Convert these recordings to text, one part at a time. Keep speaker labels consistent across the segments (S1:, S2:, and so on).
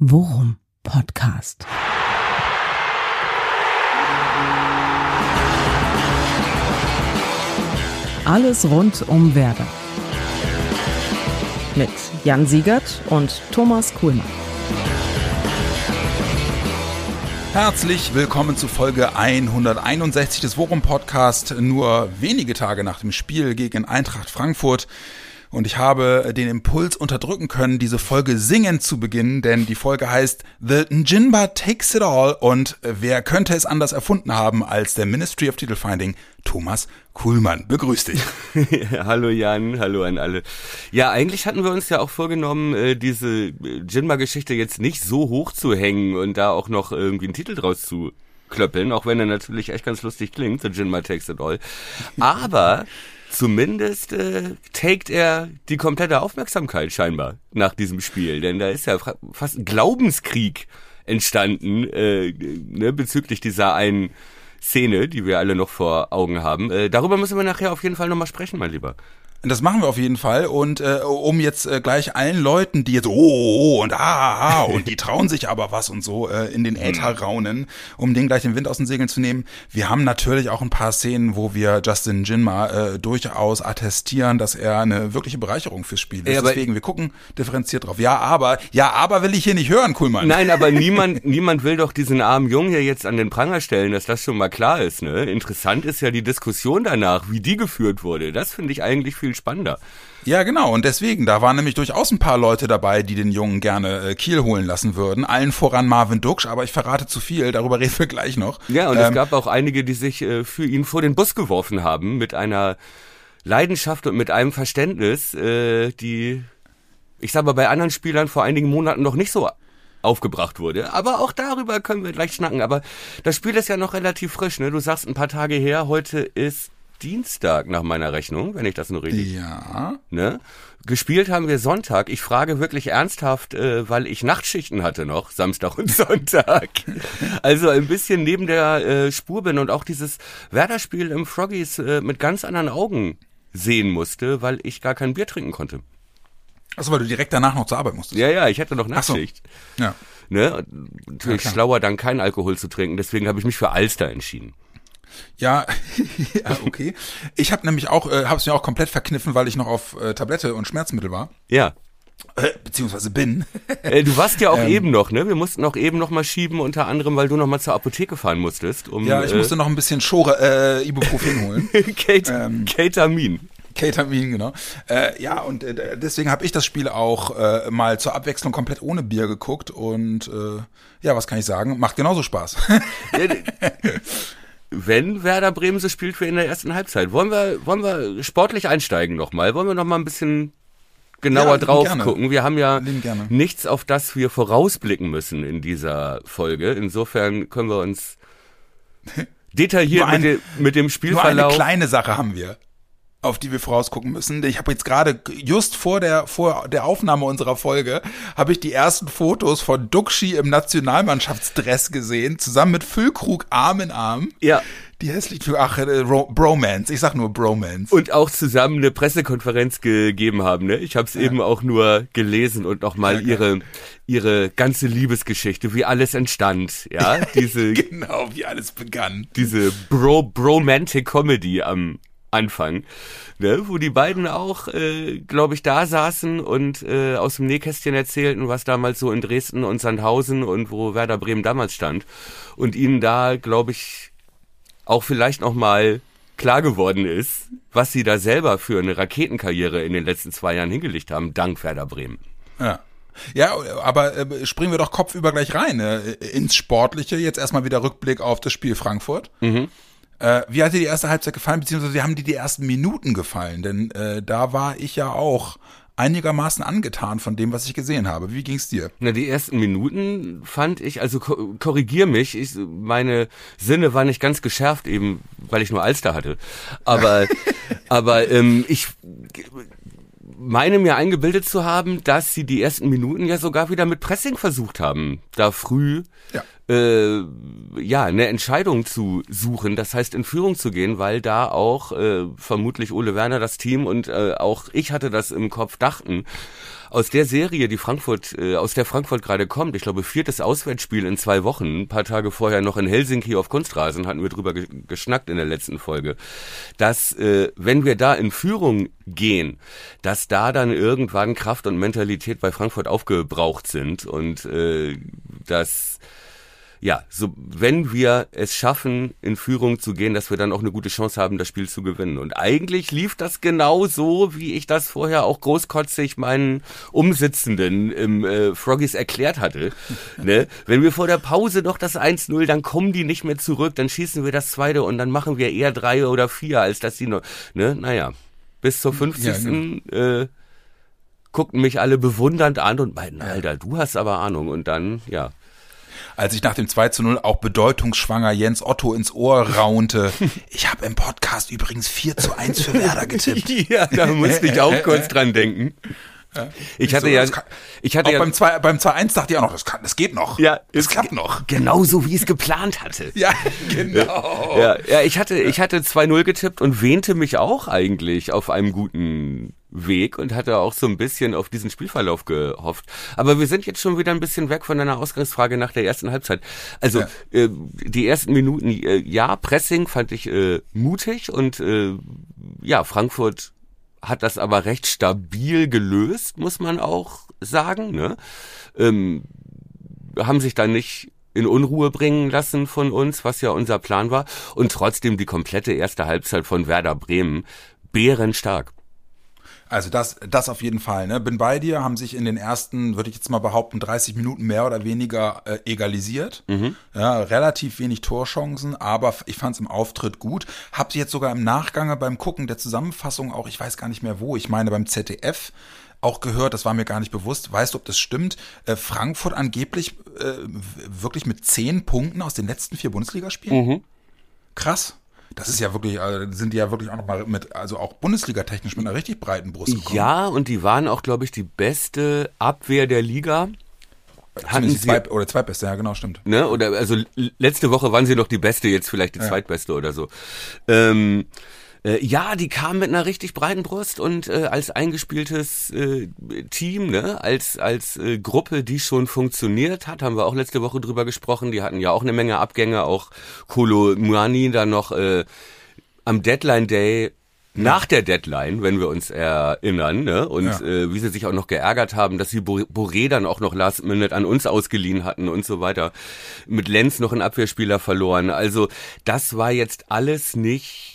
S1: Worum Podcast. Alles rund um Werder. Mit Jan Siegert und Thomas Kuhlmann.
S2: Herzlich willkommen zu Folge 161 des Worum Podcast, nur wenige Tage nach dem Spiel gegen Eintracht Frankfurt. Und ich habe den Impuls unterdrücken können, diese Folge singend zu beginnen, denn die Folge heißt The Njinba Takes It All und wer könnte es anders erfunden haben als der Ministry of Title Finding, Thomas Kuhlmann. Begrüß dich.
S3: hallo Jan, hallo an alle. Ja, eigentlich hatten wir uns ja auch vorgenommen, äh, diese Jinba-Geschichte jetzt nicht so hoch zu hängen und da auch noch irgendwie einen Titel draus zu klöppeln, auch wenn er natürlich echt ganz lustig klingt, The Jinba Takes It All. Aber zumindest äh, taked er die komplette Aufmerksamkeit scheinbar nach diesem Spiel. Denn da ist ja fast ein Glaubenskrieg entstanden äh, ne, bezüglich dieser einen Szene, die wir alle noch vor Augen haben. Äh, darüber müssen wir nachher auf jeden Fall nochmal sprechen, mein Lieber.
S2: Das machen wir auf jeden Fall. Und äh, um jetzt äh, gleich allen Leuten, die jetzt oh, oh, oh und ah, ah, ah und die trauen sich aber was und so äh, in den Äther raunen, um den gleich den Wind aus den Segeln zu nehmen. Wir haben natürlich auch ein paar Szenen, wo wir Justin Jinma äh, durchaus attestieren, dass er eine wirkliche Bereicherung fürs Spiel ist. Ja, Deswegen, wir gucken differenziert drauf. Ja, aber, ja, aber will ich hier nicht hören, Kuhlmann.
S3: Nein, aber niemand, niemand will doch diesen armen Jungen hier jetzt an den Pranger stellen, dass das schon mal klar ist. Ne? Interessant ist ja die Diskussion danach, wie die geführt wurde. Das finde ich eigentlich viel viel spannender.
S2: Ja, genau. Und deswegen, da waren nämlich durchaus ein paar Leute dabei, die den Jungen gerne äh, Kiel holen lassen würden. Allen voran Marvin Duksch, aber ich verrate zu viel, darüber reden wir gleich noch.
S3: Ja, und ähm, es gab auch einige, die sich äh, für ihn vor den Bus geworfen haben, mit einer Leidenschaft und mit einem Verständnis, äh, die, ich sage mal, bei anderen Spielern vor einigen Monaten noch nicht so aufgebracht wurde. Aber auch darüber können wir gleich schnacken. Aber das Spiel ist ja noch relativ frisch, ne? Du sagst ein paar Tage her, heute ist Dienstag nach meiner Rechnung, wenn ich das nur richtig.
S2: Ja.
S3: Ne? Gespielt haben wir Sonntag. Ich frage wirklich ernsthaft, äh, weil ich Nachtschichten hatte noch, Samstag und Sonntag. Also ein bisschen neben der äh, Spur bin und auch dieses Werder-Spiel im Froggies äh, mit ganz anderen Augen sehen musste, weil ich gar kein Bier trinken konnte.
S2: Achso, weil du direkt danach noch zur Arbeit musstest.
S3: Ja, ja, ich hatte noch Nachtschicht.
S2: So. Ja.
S3: Ne? Natürlich ja, schlauer, dann kein Alkohol zu trinken. Deswegen habe ich mich für Alster entschieden.
S2: Ja, ja okay. Ich habe nämlich auch, äh, habe es mir auch komplett verkniffen, weil ich noch auf äh, Tablette und Schmerzmittel war.
S3: Ja.
S2: Äh, beziehungsweise bin.
S3: Äh, du warst ja auch ähm, eben noch, ne? Wir mussten auch eben noch mal schieben, unter anderem, weil du noch mal zur Apotheke fahren musstest.
S2: Um, ja, ich äh, musste noch ein bisschen Schore, äh, Ibuprofen holen.
S3: Kate, ähm, Ketamin.
S2: Ketamin, genau. Äh, ja, und äh, deswegen habe ich das Spiel auch äh, mal zur Abwechslung komplett ohne Bier geguckt und äh, ja, was kann ich sagen? Macht genauso Spaß.
S3: Wenn Werder Bremen so spielt wie in der ersten Halbzeit. Wollen wir, wollen wir sportlich einsteigen nochmal? Wollen wir nochmal ein bisschen genauer ja, drauf gerne. gucken? Wir haben ja nichts, auf das wir vorausblicken müssen in dieser Folge. Insofern können wir uns detailliert ein, mit, dem, mit dem Spielverlauf. Nur
S2: eine kleine Sache haben wir auf die wir vorausgucken müssen. Ich habe jetzt gerade just vor der vor der Aufnahme unserer Folge habe ich die ersten Fotos von Duxi im Nationalmannschaftsdress gesehen, zusammen mit Füllkrug Arm in Arm.
S3: Ja.
S2: Die hässlich ach, äh, Bromance, ich sag nur Bromance.
S3: Und auch zusammen eine Pressekonferenz gegeben haben, ne? Ich habe es ja. eben auch nur gelesen und nochmal ja, ihre ihre ganze Liebesgeschichte, wie alles entstand, ja?
S2: Diese genau, wie alles begann.
S3: Diese Bro Bromantic Comedy am Anfang, ne, wo die beiden auch, äh, glaube ich, da saßen und äh, aus dem Nähkästchen erzählten, was damals so in Dresden und Sandhausen und wo Werder Bremen damals stand und ihnen da, glaube ich, auch vielleicht noch mal klar geworden ist, was sie da selber für eine Raketenkarriere in den letzten zwei Jahren hingelegt haben, dank Werder Bremen.
S2: Ja. Ja, aber äh, springen wir doch kopfüber gleich rein äh, ins Sportliche. Jetzt erstmal wieder Rückblick auf das Spiel Frankfurt. Mhm. Äh, wie hat dir die erste Halbzeit gefallen, beziehungsweise wie haben dir die ersten Minuten gefallen? Denn äh, da war ich ja auch einigermaßen angetan von dem, was ich gesehen habe. Wie ging's dir?
S3: Na, die ersten Minuten fand ich, also korrigier mich, ich, meine Sinne waren nicht ganz geschärft, eben weil ich nur Alster hatte. Aber, aber ähm, ich meine mir eingebildet zu haben, dass sie die ersten Minuten ja sogar wieder mit Pressing versucht haben, da früh
S2: ja.
S3: Äh, ja, eine Entscheidung zu suchen, das heißt in Führung zu gehen, weil da auch äh, vermutlich Ole Werner das Team und äh, auch ich hatte das im Kopf dachten, aus der Serie, die Frankfurt, äh, aus der Frankfurt gerade kommt, ich glaube viertes Auswärtsspiel in zwei Wochen, ein paar Tage vorher noch in Helsinki auf Kunstrasen, hatten wir drüber ge geschnackt in der letzten Folge, dass äh, wenn wir da in Führung gehen, dass da dann irgendwann Kraft und Mentalität bei Frankfurt aufgebraucht sind und äh, dass ja, so wenn wir es schaffen, in Führung zu gehen, dass wir dann auch eine gute Chance haben, das Spiel zu gewinnen. Und eigentlich lief das genau so, wie ich das vorher auch großkotzig meinen Umsitzenden im äh, Froggies erklärt hatte. ne? Wenn wir vor der Pause noch das 1-0, dann kommen die nicht mehr zurück, dann schießen wir das zweite und dann machen wir eher drei oder vier, als dass die noch. Ne? Naja, bis zur 50. Ja, genau. äh, guckten mich alle bewundernd an und meinten, Alter, du hast aber Ahnung. Und dann, ja
S2: als ich nach dem 2 zu 0 auch bedeutungsschwanger Jens Otto ins Ohr raunte. Ich habe im Podcast übrigens 4 zu 1 für Werder getippt.
S3: ja, da musste ich auch kurz dran denken. Ja. Ich hatte so, ja, kann, ich hatte
S2: auch
S3: ja
S2: beim 2 beim 2-1 dachte ich auch noch, das kann, das geht noch.
S3: Ja, es klappt noch. Genauso wie ich es geplant hatte.
S2: ja, genau.
S3: Ja, ja, ich hatte ich hatte 2-0 getippt und wähnte mich auch eigentlich auf einem guten Weg und hatte auch so ein bisschen auf diesen Spielverlauf gehofft. Aber wir sind jetzt schon wieder ein bisschen weg von deiner Ausgangsfrage nach der ersten Halbzeit. Also ja. äh, die ersten Minuten, äh, ja, Pressing fand ich äh, mutig und äh, ja, Frankfurt hat das aber recht stabil gelöst, muss man auch sagen. Ne? Ähm, haben sich da nicht in Unruhe bringen lassen von uns, was ja unser Plan war. Und trotzdem die komplette erste Halbzeit von Werder Bremen bärenstark.
S2: Also das, das auf jeden Fall. Ne? Bin bei dir, haben sich in den ersten, würde ich jetzt mal behaupten, 30 Minuten mehr oder weniger äh, egalisiert. Mhm. Ja, relativ wenig Torchancen, aber ich fand es im Auftritt gut. Hab jetzt sogar im Nachgang beim Gucken der Zusammenfassung auch, ich weiß gar nicht mehr wo, ich meine beim ZDF, auch gehört, das war mir gar nicht bewusst. Weißt du, ob das stimmt? Äh, Frankfurt angeblich äh, wirklich mit zehn Punkten aus den letzten vier Bundesligaspielen? Mhm. Krass. Das ist ja wirklich, also sind die ja wirklich auch nochmal mit, also auch Bundesliga-technisch mit einer richtig breiten Brust gekommen.
S3: Ja, und die waren auch, glaube ich, die beste Abwehr der Liga.
S2: Hatten sie, zwei, oder zweitbeste, ja genau, stimmt.
S3: Ne, oder also letzte Woche waren sie noch die beste, jetzt vielleicht die ja. zweitbeste oder so. Ähm, äh, ja, die kamen mit einer richtig breiten Brust und äh, als eingespieltes äh, Team, ne, als als äh, Gruppe, die schon funktioniert hat, haben wir auch letzte Woche drüber gesprochen. Die hatten ja auch eine Menge Abgänge, auch Kolo Muani dann noch äh, am Deadline Day nach der Deadline, wenn wir uns erinnern, ne? und ja. äh, wie sie sich auch noch geärgert haben, dass sie Boré dann auch noch Last Minute an uns ausgeliehen hatten und so weiter. Mit Lenz noch einen Abwehrspieler verloren. Also das war jetzt alles nicht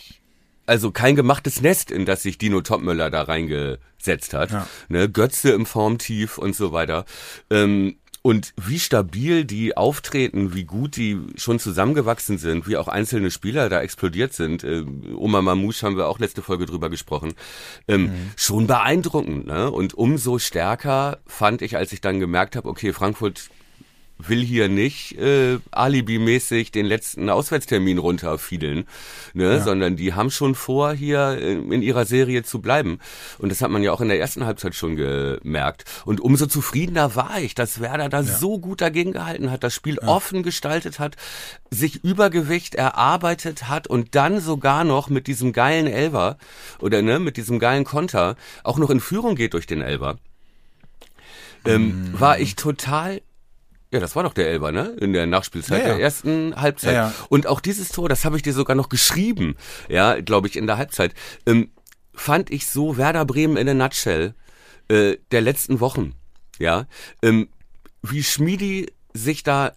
S3: also kein gemachtes Nest, in das sich Dino Topmöller da reingesetzt hat. Ja. Ne, Götze im Formtief und so weiter. Ähm, und wie stabil die auftreten, wie gut die schon zusammengewachsen sind, wie auch einzelne Spieler da explodiert sind. Äh, Oma Mamouche haben wir auch letzte Folge drüber gesprochen. Ähm, mhm. Schon beeindruckend. Ne? Und umso stärker fand ich, als ich dann gemerkt habe, okay, Frankfurt will hier nicht äh, alibimäßig den letzten Auswärtstermin runterfiedeln, ne? Ja. sondern die haben schon vor, hier in ihrer Serie zu bleiben. Und das hat man ja auch in der ersten Halbzeit schon gemerkt. Und umso zufriedener war ich, dass Werder da ja. so gut dagegen gehalten hat, das Spiel ja. offen gestaltet hat, sich Übergewicht erarbeitet hat und dann sogar noch mit diesem geilen Elver oder ne, mit diesem geilen Konter auch noch in Führung geht durch den Elver. Ähm, mm. war ich total ja, das war doch der Elber, ne? In der Nachspielzeit ja, ja. der ersten Halbzeit. Ja, Und auch dieses Tor, das habe ich dir sogar noch geschrieben, ja, glaube ich, in der Halbzeit. Ähm, fand ich so Werder Bremen in der Nutshell äh, der letzten Wochen, ja. Ähm, wie Schmiedi sich da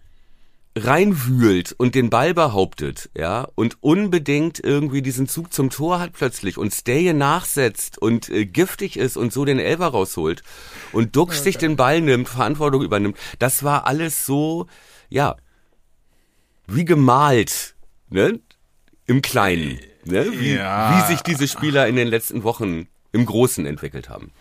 S3: reinwühlt und den Ball behauptet, ja, und unbedingt irgendwie diesen Zug zum Tor hat plötzlich und Staye nachsetzt und äh, giftig ist und so den Elfer rausholt und Duxch okay. sich den Ball nimmt, Verantwortung übernimmt, das war alles so, ja, wie gemalt, ne, im Kleinen, ne, wie, ja. wie sich diese Spieler in den letzten Wochen im Großen entwickelt haben.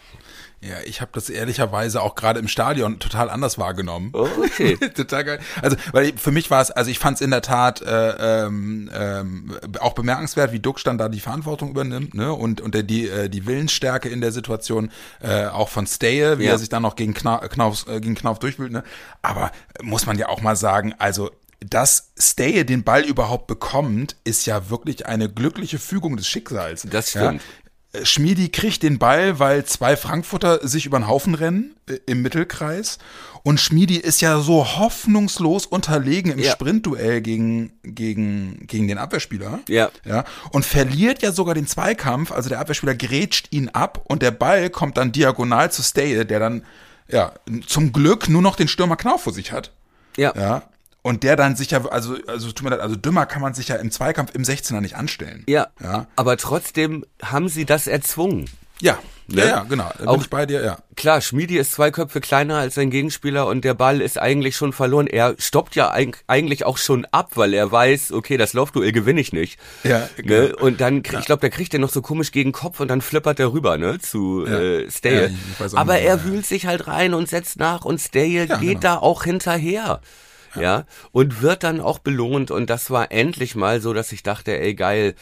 S2: Ja, ich habe das ehrlicherweise auch gerade im Stadion total anders wahrgenommen.
S3: Oh, okay.
S2: total geil. Also, weil für mich war es, also ich fand es in der Tat äh, ähm, ähm, auch bemerkenswert, wie Duck dann da die Verantwortung übernimmt, ne? Und und der, die äh, die Willensstärke in der Situation äh, auch von Staye, wie ja. er sich dann noch gegen Knauf, Knauf äh, gegen Knauf durchwühlt, ne? Aber muss man ja auch mal sagen, also dass Stay den Ball überhaupt bekommt, ist ja wirklich eine glückliche Fügung des Schicksals.
S3: Das stimmt.
S2: Ja? Schmiedi kriegt den Ball, weil zwei Frankfurter sich über den Haufen rennen äh, im Mittelkreis. Und Schmiedi ist ja so hoffnungslos unterlegen im
S3: Ja.
S2: Sprintduell gegen, gegen, gegen den Abwehrspieler.
S3: Ja.
S2: Ja. Und verliert ja sogar den Zweikampf. Also der Abwehrspieler grätscht ihn ab und der Ball kommt dann diagonal zu Stay, der dann, ja, zum Glück nur noch den Stürmer Knauf vor sich hat.
S3: Ja.
S2: Ja. Und der dann sicher, also, also tut mir leid, also dümmer kann man sich ja im Zweikampf im 16er nicht anstellen.
S3: Ja.
S2: Ja.
S3: Aber trotzdem haben sie das erzwungen.
S2: Ja.
S3: Ne?
S2: Ja, ja, genau. Bin
S3: Auch-
S2: ich bei dir, ja.
S3: Klar, Schmiedi ist zwei Köpfe kleiner als sein Gegenspieler und der Ball ist eigentlich schon verloren. Er stoppt ja eig- eigentlich auch schon ab, weil er weiß, okay, das Laufduell gewinne ich nicht.
S2: Ja,
S3: ne?
S2: genau.
S3: Und dann, krieg, ich glaube, der kriegt den noch so komisch gegen Kopf und dann flippert er rüber, ne, zu
S2: Ja.
S3: äh,
S2: Ja,
S3: Stale.
S2: auch
S3: Aber
S2: nicht,
S3: er
S2: ja.
S3: wühlt sich halt rein und setzt nach und Stale
S2: Ja,
S3: geht
S2: genau.
S3: da auch hinterher. Ja. und wird dann auch belohnt. Und das war endlich mal so, dass ich dachte, ey geil,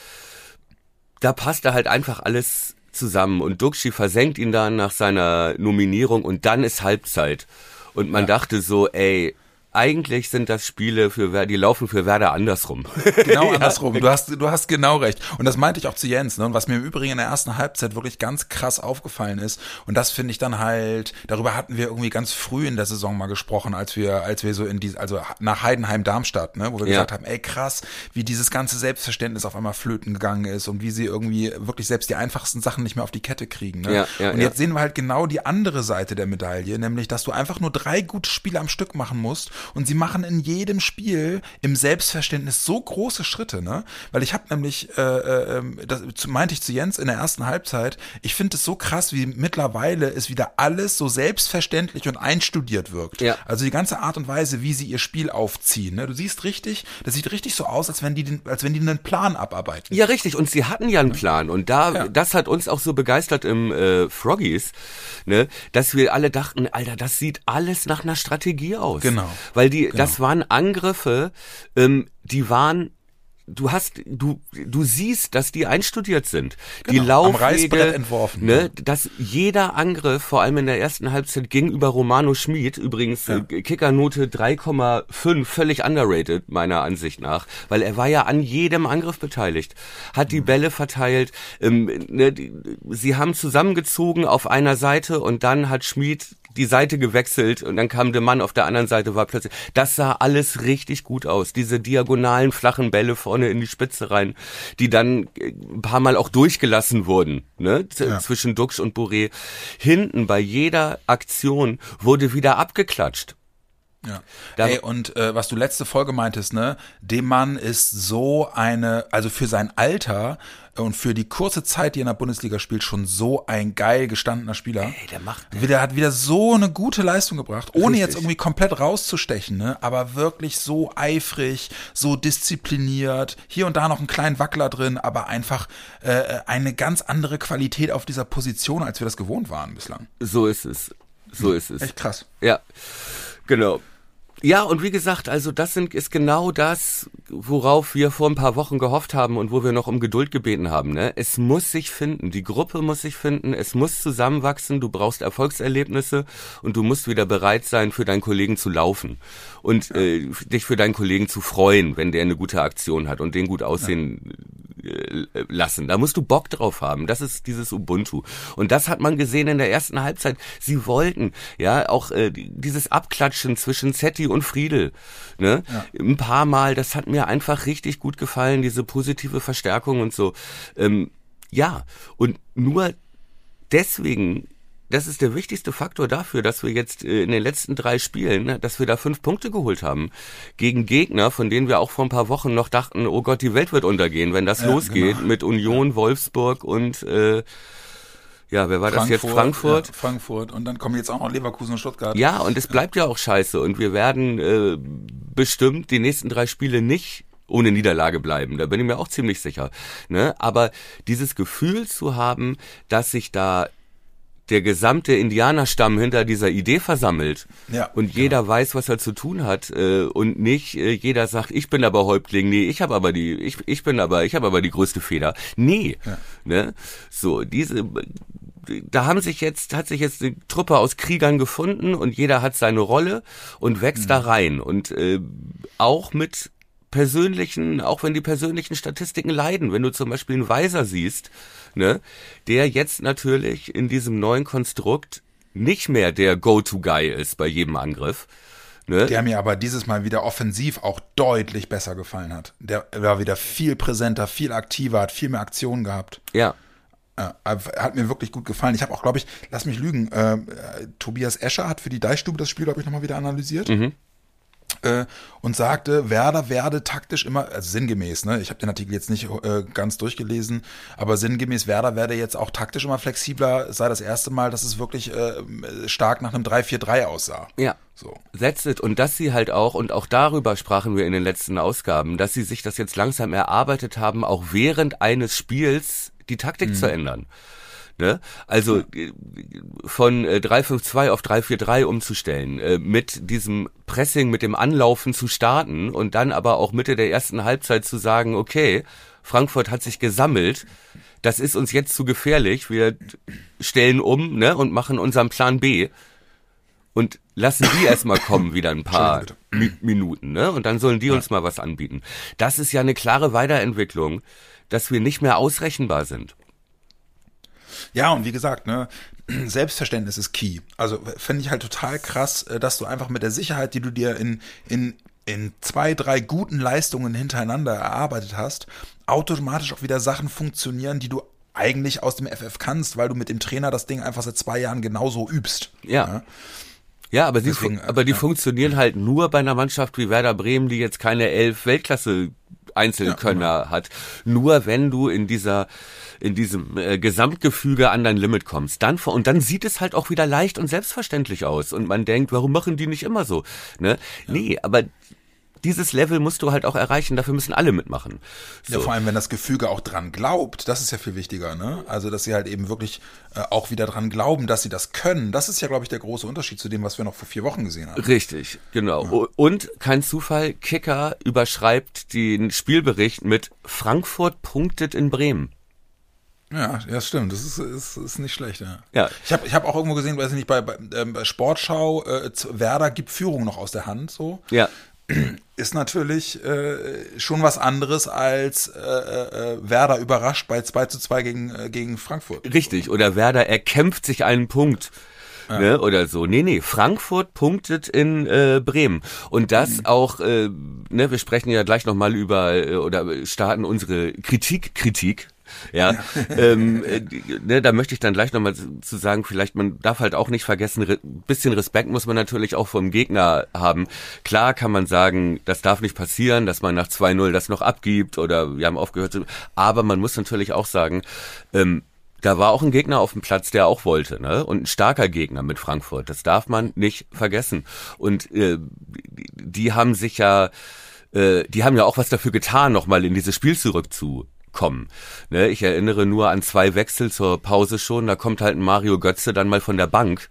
S3: da passte halt einfach alles zusammen. Und Duxi versenkt ihn dann nach seiner Nominierung. Und dann ist Halbzeit. Und man dachte so, ey, eigentlich sind das Spiele für Werder, die laufen für Werder andersrum.
S2: Genau andersrum. Du hast, du hast genau recht. Und das meinte ich auch zu Jens, ne? Und was mir im Übrigen in der ersten Halbzeit wirklich ganz krass aufgefallen ist, und das finde ich dann halt, darüber hatten wir irgendwie ganz früh in der Saison mal gesprochen, als wir, als wir so in die, also nach Heidenheim Darmstadt, ne, wo wir
S3: Ja.
S2: gesagt haben, ey krass, wie dieses ganze Selbstverständnis auf einmal flöten gegangen ist und wie sie irgendwie wirklich selbst die einfachsten Sachen nicht mehr auf die Kette kriegen. Ne?
S3: Ja, ja,
S2: und jetzt sehen wir halt genau die andere Seite der Medaille, nämlich, dass du einfach nur drei gute Spiele am Stück machen musst und sie machen in jedem Spiel im Selbstverständnis so große Schritte, ne? Weil ich habe nämlich, äh, äh, ähm, das meinte ich zu Jens in der ersten Halbzeit, ich finde es so krass, wie mittlerweile es wieder alles so selbstverständlich und einstudiert wirkt.
S3: Ja.
S2: Also die ganze Art und Weise, wie sie ihr Spiel aufziehen, ne? Du siehst richtig, das sieht richtig so aus, als wenn die, den, als wenn die einen Plan abarbeiten.
S3: Ja, richtig. Und sie hatten ja einen Plan. Und da,
S2: Ja.
S3: das hat uns auch so begeistert im äh, Froggies, ne, dass wir alle dachten, Alter, das sieht alles nach einer Strategie aus.
S2: Genau.
S3: Weil die, das waren Angriffe, ähm, die waren Du hast, du, du siehst, dass die einstudiert sind. Die
S2: Genau, am
S3: Laufwege,
S2: entworfen, ja.
S3: ne, dass jeder Angriff, vor allem in der ersten Halbzeit gegenüber Romano Schmid, übrigens äh, Kickernote 3,5, völlig underrated meiner Ansicht nach, weil er war ja an jedem Angriff beteiligt, hat
S2: Mhm.
S3: die Bälle verteilt, ähm, ne, die, sie haben zusammengezogen auf einer Seite und dann hat Schmid die Seite gewechselt und dann kam der Mann auf der anderen Seite war plötzlich. Das sah alles richtig gut aus. Diese diagonalen flachen Bälle vorne in die Spitze rein, die dann äh, ein paar Mal auch durchgelassen wurden, ne,
S2: Ja.
S3: zwischen Dux und Bourré. Hinten bei jeder Aktion wurde wieder abgeklatscht.
S2: Ja.
S3: Da-
S2: Ey, und äh, was du letzte Folge meintest, ne, dem Mann ist so eine, also für sein Alter und für die kurze Zeit, die er in der Bundesliga spielt, schon so ein geil gestandener Spieler.
S3: Ey, der macht
S2: Der hat wieder so eine gute Leistung gebracht, ohne
S3: Richtig.
S2: jetzt irgendwie komplett rauszustechen, ne? aber wirklich so eifrig, so diszipliniert, hier und da noch einen kleinen Wackler drin, aber einfach äh, eine ganz andere Qualität auf dieser Position, als wir das gewohnt waren bislang.
S3: So ist es. So ist es.
S2: Echt krass.
S3: Ja, genau. Ja, und wie gesagt, also das sind, ist genau das, worauf wir vor ein paar Wochen gehofft haben und wo wir noch um Geduld gebeten haben. Ne? Es muss sich finden, die Gruppe muss sich finden, es muss zusammenwachsen, du brauchst Erfolgserlebnisse und du musst wieder bereit sein, für deinen Kollegen zu laufen und äh, dich für deinen Kollegen zu freuen, wenn der eine gute Aktion hat und den gut aussehen äh, lassen. Da musst du Bock drauf haben. Das ist dieses Ubuntu. Und das hat man gesehen in der ersten Halbzeit. Sie wollten, ja, auch äh, die- dieses Abklatschen zwischen Zetti und Friedel, ne? Ein paar Mal, das hat mir einfach richtig gut gefallen, diese positive Verstärkung und so. Ähm, ja, und nur deswegen, das ist der wichtigste Faktor dafür, dass wir jetzt äh, in den letzten drei Spielen, ne, dass wir da fünf Punkte geholt haben. Gegen Gegner, von denen wir auch vor ein paar Wochen noch dachten, oh Gott, die Welt wird untergehen, wenn das
S2: Ja,
S3: losgeht
S2: genau.
S3: mit Union, Wolfsburg und äh, ja, wer war das jetzt? Frankfurt?
S2: Ja, Frankfurt. Und dann kommen jetzt auch noch Leverkusen und Stuttgart.
S3: Ja, und es bleibt ja auch scheiße. Und wir werden äh, bestimmt die nächsten drei Spiele nicht ohne Niederlage bleiben. Da bin ich mir auch ziemlich sicher. Ne? Aber dieses Gefühl zu haben, dass sich da der gesamte Indianerstamm hinter dieser Idee versammelt
S2: Ja,
S3: und jeder weiß, was er zu tun hat äh, und nicht äh, jeder sagt, ich bin aber Häuptling, nee, ich habe aber die, ich, ich bin aber, ich habe aber die größte Feder. Nee, ne? So diese da haben sich jetzt, hat sich jetzt eine Truppe aus Kriegern gefunden und jeder hat seine Rolle und wächst mhm. da rein. Und äh, auch mit persönlichen, auch wenn die persönlichen Statistiken leiden, wenn du zum Beispiel einen Weiser siehst, ne, der jetzt natürlich in diesem neuen Konstrukt nicht mehr der Go-To-Guy ist bei jedem Angriff.
S2: Ne? Der mir aber dieses Mal wieder offensiv auch deutlich besser gefallen hat. Der war wieder viel präsenter, viel aktiver, hat viel mehr Aktionen gehabt.
S3: Ja.
S2: Äh, hat mir wirklich gut gefallen. Ich habe auch, glaube ich, lass mich lügen, äh, Tobias Escher hat für die Deichstube das Spiel, glaube ich, nochmal wieder analysiert. Mhm äh, und sagte, Werder werde taktisch immer, also sinngemäß, ne, ich habe den Artikel jetzt nicht äh, ganz durchgelesen, aber sinngemäß Werder werde jetzt auch taktisch immer flexibler, sei das erste Mal, dass es wirklich äh, stark nach einem 3-4-3 aussah.
S3: Ja. So. That's it. Und dass sie halt auch, und auch darüber sprachen wir in den letzten Ausgaben, dass sie sich das jetzt langsam erarbeitet haben, auch während eines Spiels die Taktik mhm. zu ändern. Ne? Also äh, von äh, 352 auf 343 umzustellen, äh, mit diesem Pressing, mit dem Anlaufen zu starten und dann aber auch Mitte der ersten Halbzeit zu sagen, okay, Frankfurt hat sich gesammelt, das ist uns jetzt zu gefährlich, wir stellen um ne, und machen unseren Plan B und lassen die erstmal kommen, wieder ein paar Mi Minuten, ne? Und dann sollen die ja. uns mal was anbieten. Das ist ja eine klare Weiterentwicklung, dass wir nicht mehr ausrechenbar sind.
S2: Ja, und wie gesagt, ne, Selbstverständnis ist key. Also finde ich halt total krass, äh, dass du einfach mit der Sicherheit, die du dir in, in, in zwei, drei guten Leistungen hintereinander erarbeitet hast, automatisch auch wieder Sachen funktionieren, die du eigentlich aus dem FF kannst, weil du mit dem Trainer das Ding einfach seit zwei Jahren genauso übst.
S3: Ja. ja. Ja, aber, Deswegen, sie, aber die ja. funktionieren halt nur bei einer Mannschaft wie Werder Bremen, die jetzt keine elf Weltklasse Einzelkönner ja, genau. hat. Nur wenn du in dieser in diesem äh, Gesamtgefüge an dein Limit kommst, dann und dann sieht es halt auch wieder leicht und selbstverständlich aus und man denkt, warum machen die nicht immer so? Ne? Ja. Nee, aber dieses Level musst du halt auch erreichen, dafür müssen alle mitmachen.
S2: So. Ja, vor allem, wenn das Gefüge auch dran glaubt, das ist ja viel wichtiger, ne? Also, dass sie halt eben wirklich äh, auch wieder dran glauben, dass sie das können. Das ist ja, glaube ich, der große Unterschied zu dem, was wir noch vor vier Wochen gesehen haben.
S3: Richtig, genau. Ja. Und kein Zufall, Kicker überschreibt den Spielbericht mit Frankfurt punktet in Bremen.
S2: Ja, ja, stimmt. Das ist, ist, ist nicht schlecht, ja.
S3: ja.
S2: Ich habe ich hab auch irgendwo gesehen, weiß ich nicht, bei, bei, ähm, bei Sportschau, äh, Werder gibt Führung noch aus der Hand, so.
S3: Ja.
S2: Ist natürlich äh, schon was anderes als äh, äh, Werder überrascht bei 2 zu 2 gegen, äh, gegen Frankfurt.
S3: Richtig, oder Werder erkämpft sich einen Punkt. Ja. Ne, oder so. Nee, nee, Frankfurt punktet in äh, Bremen. Und das mhm. auch, äh, ne, wir sprechen ja gleich nochmal über äh, oder starten unsere Kritik, Kritik ja, ähm, äh, ne, da möchte ich dann gleich nochmal zu sagen, vielleicht man darf halt auch nicht vergessen, re bisschen Respekt muss man natürlich auch vom Gegner haben. Klar kann man sagen, das darf nicht passieren, dass man nach 2-0 das noch abgibt oder wir haben aufgehört zu, aber man muss natürlich auch sagen, ähm, da war auch ein Gegner auf dem Platz, der auch wollte, ne? Und ein starker Gegner mit Frankfurt. Das darf man nicht vergessen. Und äh, die haben sich ja, äh, die haben ja auch was dafür getan, nochmal in dieses Spiel zurückzu kommen. Ne, ich erinnere nur an zwei Wechsel zur Pause schon, da kommt halt ein Mario Götze dann mal von der Bank.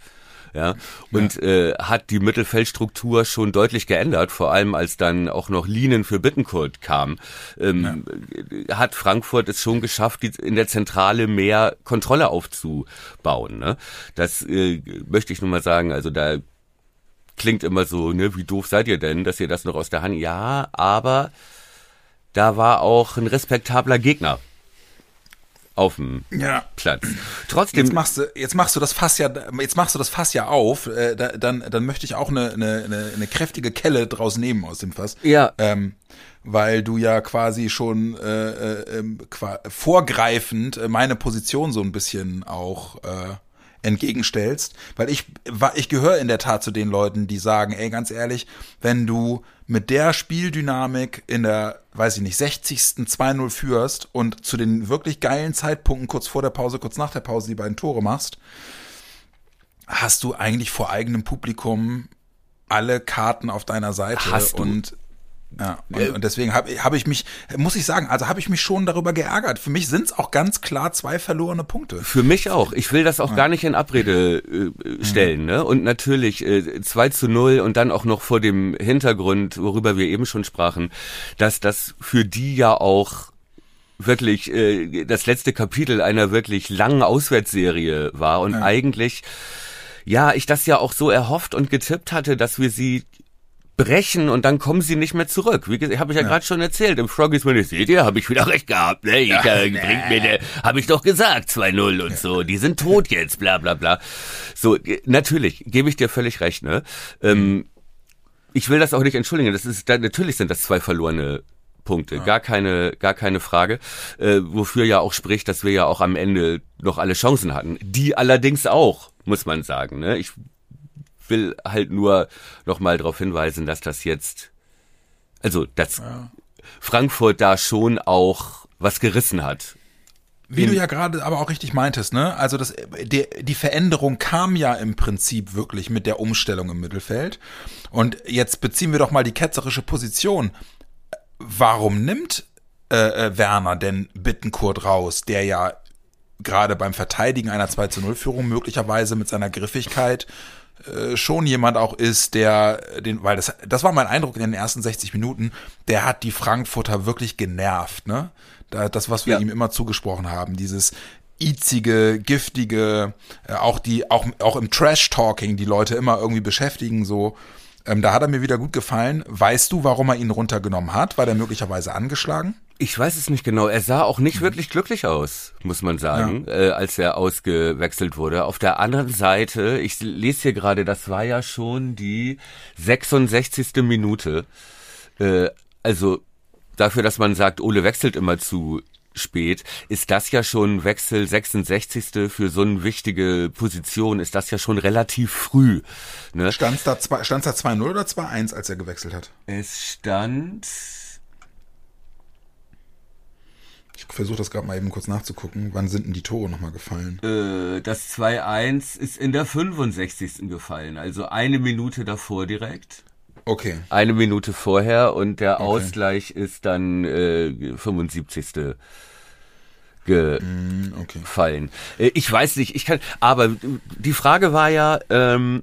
S3: Ja, und ja. Äh, hat die Mittelfeldstruktur schon deutlich geändert, vor allem als dann auch noch Linen für Bittenkurt kam, ähm, ja. hat Frankfurt es schon geschafft, die, in der Zentrale mehr Kontrolle aufzubauen. Ne? Das äh, möchte ich nur mal sagen, also da klingt immer so, ne, wie doof seid ihr denn, dass ihr das noch aus der Hand, ja, aber da war auch ein respektabler Gegner auf dem ja. Platz.
S2: Trotzdem jetzt machst du jetzt machst du das Fass ja jetzt machst du das Fass ja auf, äh, da, dann dann möchte ich auch eine, eine, eine, kräftige Kelle draus nehmen aus dem Fass.
S3: Ja.
S2: Ähm, weil du ja quasi schon äh, äh, ähm, vorgreifend äh, meine Position so ein bisschen auch äh, entgegenstellst, weil ich ich gehöre in der Tat zu den Leuten, die sagen, ey, ganz ehrlich, wenn du mit der Spieldynamik in der, weiß ich nicht, 60. 2-0 führst und zu den wirklich geilen Zeitpunkten kurz vor der Pause, kurz nach der Pause die beiden Tore machst, hast du eigentlich vor eigenem Publikum alle Karten auf deiner Seite
S3: hast du.
S2: und ja, und, und deswegen habe hab ich mich, muss ich sagen, also habe ich mich schon darüber geärgert. Für mich sind es auch ganz klar zwei verlorene Punkte.
S3: Für mich auch. Ich will das auch ja. gar nicht in Abrede äh, stellen. Mhm. Ne? Und natürlich äh, 2 zu 0 und dann auch noch vor dem Hintergrund, worüber wir eben schon sprachen, dass das für die ja auch wirklich äh, das letzte Kapitel einer wirklich langen Auswärtsserie war und ja. eigentlich ja, ich das ja auch so erhofft und getippt hatte, dass wir sie brechen und dann kommen sie nicht mehr zurück. Wie habe ich ja, ja. gerade schon erzählt. Im Froggies Minute, seht ihr, habe ich wieder recht gehabt. Ne? Ich, ja, äh, bringt mir ne, habe ich doch gesagt, 2-0 und so. Die sind tot jetzt, bla bla bla. So, äh, natürlich, gebe ich dir völlig recht, ne? Ähm, ich will das auch nicht entschuldigen. Das ist, natürlich sind das zwei verlorene Punkte, ja. gar keine, gar keine Frage. Äh, wofür ja auch spricht, dass wir ja auch am Ende noch alle Chancen hatten. Die allerdings auch, muss man sagen. Ne? Ich will halt nur noch mal darauf hinweisen, dass das jetzt, also dass ja. Frankfurt da schon auch was gerissen hat.
S2: Wie du ja gerade aber auch richtig meintest, ne? Also das, die, die Veränderung kam ja im Prinzip wirklich mit der Umstellung im Mittelfeld. Und jetzt beziehen wir doch mal die ketzerische Position. Warum nimmt äh, äh, Werner denn Bittenkurt raus, der ja gerade beim Verteidigen einer 2 zu 0 Führung möglicherweise mit seiner Griffigkeit äh, schon jemand auch ist, der den, weil das, das war mein Eindruck in den ersten 60 Minuten, der hat die Frankfurter wirklich genervt, ne? Das, was wir ja. ihm immer zugesprochen haben, dieses itzige, giftige, äh, auch die, auch, auch im Trash-Talking die Leute immer irgendwie beschäftigen, so. Ähm, da hat er mir wieder gut gefallen. Weißt du, warum er ihn runtergenommen hat? War der möglicherweise angeschlagen?
S3: Ich weiß es nicht genau. Er sah auch nicht mhm. wirklich glücklich aus, muss man sagen, ja. äh, als er ausgewechselt wurde. Auf der anderen Seite, ich lese hier gerade, das war ja schon die 66. Minute. Äh, also dafür, dass man sagt, Ole wechselt immer zu spät, ist das ja schon Wechsel 66. für so eine wichtige Position, ist das ja schon relativ früh.
S2: Ne? Stand da 2-0 oder 2-1, als er gewechselt hat?
S3: Es stand
S2: Ich versuche das gerade mal eben kurz nachzugucken. Wann sind denn die Tore nochmal gefallen?
S3: Äh, das 2-1 ist in der 65. gefallen, also eine Minute davor direkt.
S2: Okay.
S3: Eine Minute vorher und der okay. Ausgleich ist dann äh, 75. gefallen. Mm, okay. Äh, ich weiß nicht, ich kann, aber die Frage war ja, ähm,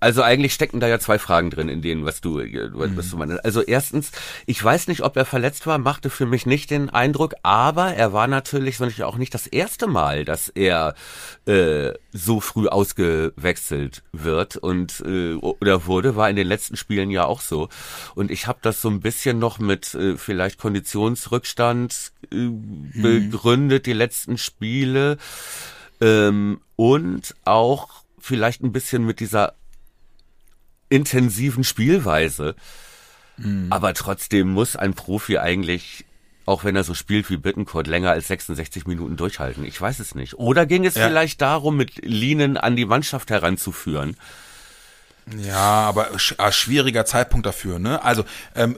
S3: also eigentlich stecken da ja zwei Fragen drin in denen, was du, äh, was du mhm. meinst. Also erstens, ich weiß nicht, ob er verletzt war, machte für mich nicht den Eindruck, aber er war natürlich natürlich auch nicht das erste Mal, dass er äh, so früh ausgewechselt wird und äh, oder wurde, war in den letzten Spielen ja auch so. Und ich habe das so ein bisschen noch mit äh, vielleicht Konditionsrückstand äh, mhm. begründet, die letzten Spiele ähm, und auch vielleicht ein bisschen mit dieser intensiven Spielweise. Mhm. Aber trotzdem muss ein Profi eigentlich, auch wenn er so spielt wie Bittencourt, länger als 66 Minuten durchhalten. Ich weiß es nicht. Oder ging es ja. vielleicht darum, mit Linen an die Mannschaft heranzuführen?
S2: Ja, aber sch schwieriger Zeitpunkt dafür, ne? Also, ähm,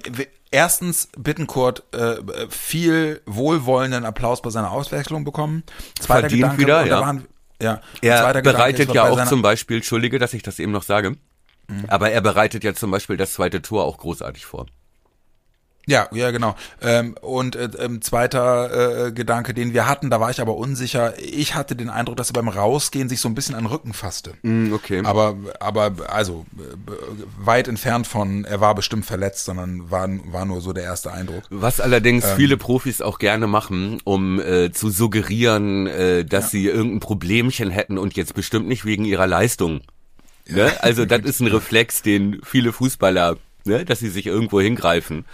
S2: erstens Bittencourt äh, viel wohlwollenden Applaus bei seiner Auswechslung bekommen.
S3: Zweiter Verdient Gedanke, wieder, ja. Waren, ja. Er bereitet ja auch zum Beispiel, Entschuldige, dass ich das eben noch sage, Mhm. Aber er bereitet ja zum Beispiel das zweite Tor auch großartig vor.
S2: Ja, ja, genau. Ähm, und äh, ähm, zweiter äh, Gedanke, den wir hatten, da war ich aber unsicher. Ich hatte den Eindruck, dass er beim Rausgehen sich so ein bisschen an den Rücken fasste.
S3: Mm, okay.
S2: Aber, aber also weit entfernt von, er war bestimmt verletzt, sondern war, war nur so der erste Eindruck.
S3: Was allerdings ähm, viele Profis auch gerne machen, um äh, zu suggerieren, äh, dass ja. sie irgendein Problemchen hätten und jetzt bestimmt nicht wegen ihrer Leistung Ne? Also das ist ein Reflex, den viele Fußballer, ne? dass sie sich irgendwo hingreifen.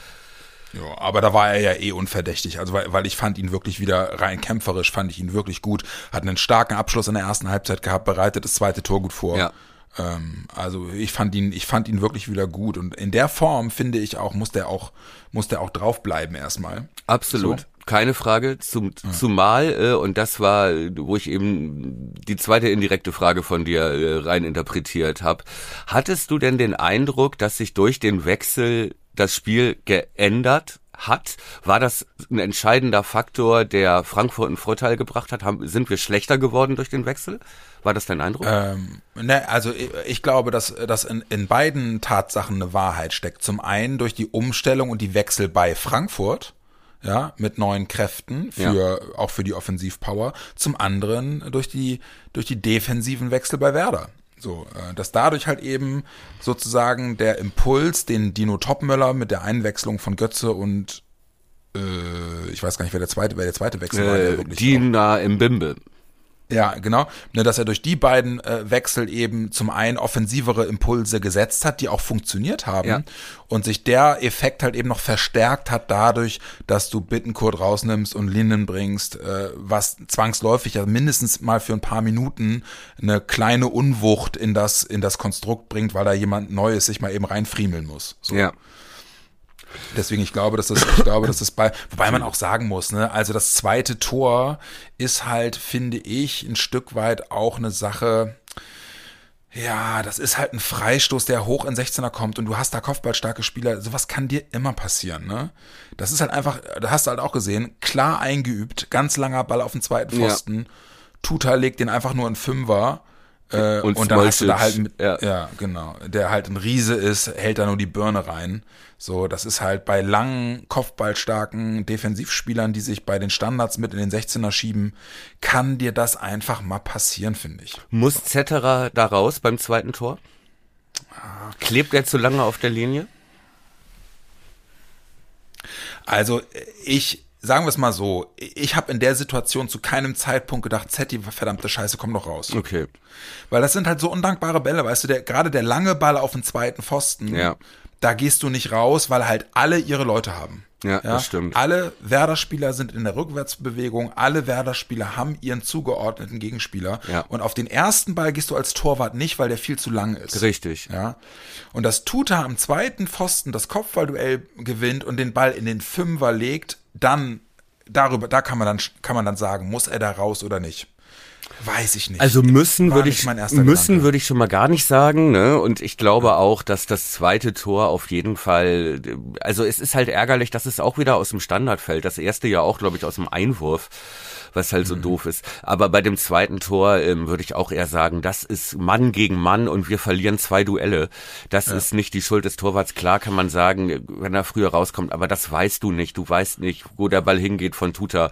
S2: Ja, aber da war er ja eh unverdächtig. Also weil, weil ich fand ihn wirklich wieder rein kämpferisch, fand ich ihn wirklich gut. Hat einen starken Abschluss in der ersten Halbzeit gehabt, bereitet das zweite Tor gut vor. Ja. Ähm, also ich fand ihn, ich fand ihn wirklich wieder gut. Und in der Form finde ich auch, muss der auch, muss der auch draufbleiben erstmal.
S3: Absolut. So. Keine Frage, zum, ja. zumal, äh, und das war, wo ich eben die zweite indirekte Frage von dir äh, rein interpretiert habe. Hattest du denn den Eindruck, dass sich durch den Wechsel das Spiel geändert hat? War das ein entscheidender Faktor, der Frankfurt einen Vorteil gebracht hat? Haben, sind wir schlechter geworden durch den Wechsel? War das dein Eindruck?
S2: Ähm, ne, also ich, ich glaube, dass, dass in, in beiden Tatsachen eine Wahrheit steckt. Zum einen durch die Umstellung und die Wechsel bei Frankfurt ja, mit neuen Kräften für ja. auch für die Offensivpower. Zum anderen durch die durch die defensiven Wechsel bei Werder. So, äh, dass dadurch halt eben sozusagen der Impuls, den Dino Topmöller mit der Einwechslung von Götze und äh, ich weiß gar nicht, wer der zweite, wer der zweite Wechsel war. Der
S3: Äh,
S2: wirklich
S3: Dina Mbimbe.
S2: Ja, genau. Ne, dass er durch die beiden äh, Wechsel eben zum einen offensivere Impulse gesetzt hat, die auch funktioniert haben.
S3: Ja.
S2: Und sich der Effekt halt eben noch verstärkt hat dadurch, dass du Bittenkurt rausnimmst und Linden bringst, äh, was zwangsläufig ja mindestens mal für ein paar Minuten eine kleine Unwucht in das, in das Konstrukt bringt, weil da jemand Neues sich mal eben reinfriemeln muss. So.
S3: Ja.
S2: Deswegen, ich glaube, dass das, ich glaube, dass das bei, wobei man auch sagen muss, ne, also das zweite Tor ist halt, finde ich, ein Stück weit auch eine Sache, ja, das ist halt ein Freistoß, der hoch in 16er kommt und du hast da kopfballstarke Spieler. Sowas kann dir immer passieren, ne? Das ist halt einfach, da hast du halt auch gesehen, klar eingeübt, ganz langer Ball auf den zweiten
S3: Ja.
S2: Pfosten. Tuta legt den einfach nur in Fünfer. Äh,
S3: Und
S2: und, dann hast du da halt mit,
S3: ja.
S2: ja. genau, der halt ein Riese ist, hält da nur die Birne rein. So, das ist halt bei langen, kopfballstarken Defensivspielern, die sich bei den Standards mit in den 16er schieben, kann dir das einfach mal passieren, finde ich.
S3: Muss Zetterer da raus beim zweiten Tor? Klebt er zu lange auf der Linie?
S2: Also ich, sagen wir es mal so, ich habe in der Situation zu keinem Zeitpunkt gedacht, Zetti, verdammte Scheiße, komm doch raus.
S3: Okay.
S2: Weil das sind halt so undankbare Bälle, weißt du, der, gerade der lange Ball auf den zweiten Pfosten,
S3: Ja.
S2: Da gehst du nicht raus, weil halt alle ihre Leute haben.
S3: Ja, das stimmt.
S2: Alle Werder-Spieler sind in der Rückwärtsbewegung, alle Werder-Spieler haben ihren zugeordneten Gegenspieler.
S3: Ja.
S2: Und auf den ersten Ball gehst du als Torwart nicht, weil der viel zu lang ist.
S3: Richtig.
S2: Ja. Und das Tuta am zweiten Pfosten das Kopfballduell gewinnt und den Ball in den Fünfer legt, dann darüber, da kann man dann kann man dann sagen, muss er da raus oder nicht? Weiß ich nicht.
S3: Also müssen würde ich müssen würde ich schon mal gar nicht sagen, ne? Und ich glaube auch, dass das zweite Tor auf jeden Fall, also es ist halt ärgerlich, dass es auch wieder aus dem Standard fällt. Das erste ja auch, glaube ich, aus dem Einwurf, was halt so
S2: Mhm.
S3: doof ist. Aber bei dem zweiten Tor ähm, würde ich auch eher sagen, das ist Mann gegen Mann und wir verlieren zwei Duelle. Das ist nicht die Schuld des Torwarts. Klar kann man sagen, wenn er früher rauskommt, aber das weißt du nicht. Du weißt nicht, wo der Ball hingeht von Tuta.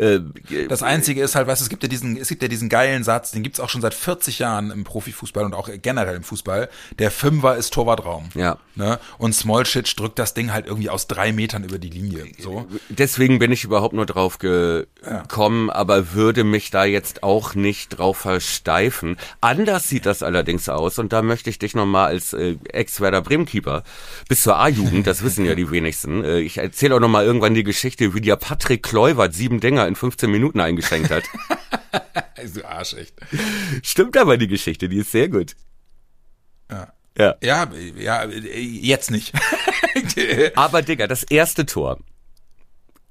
S3: Äh,
S2: Das Einzige ist halt, weißt du, es gibt ja diesen, es gibt ja diesen geilen Satz, den gibt's auch schon seit 40 Jahren im Profifußball und auch generell im Fußball. Der Fünfer ist Torwartraum.
S3: Ja.
S2: Ne? Und Smolcic drückt das Ding halt irgendwie aus drei Metern über die Linie. So.
S3: Deswegen bin ich überhaupt nur drauf gekommen, aber würde mich da jetzt auch nicht drauf versteifen. Anders sieht das allerdings aus und da möchte ich dich nochmal als äh, Ex-Werder Bremen-Keeper bis zur A-Jugend, das wissen ja die wenigsten. Äh, ich erzähle auch nochmal irgendwann die Geschichte, wie dir Patrick Kluivert sieben Dinger in 15 Minuten eingeschenkt hat.
S2: Also Arsch, echt.
S3: Stimmt aber die Geschichte, die ist sehr gut.
S2: Ja.
S3: Ja.
S2: Ja, ja, jetzt nicht.
S3: Aber Digga, das erste Tor.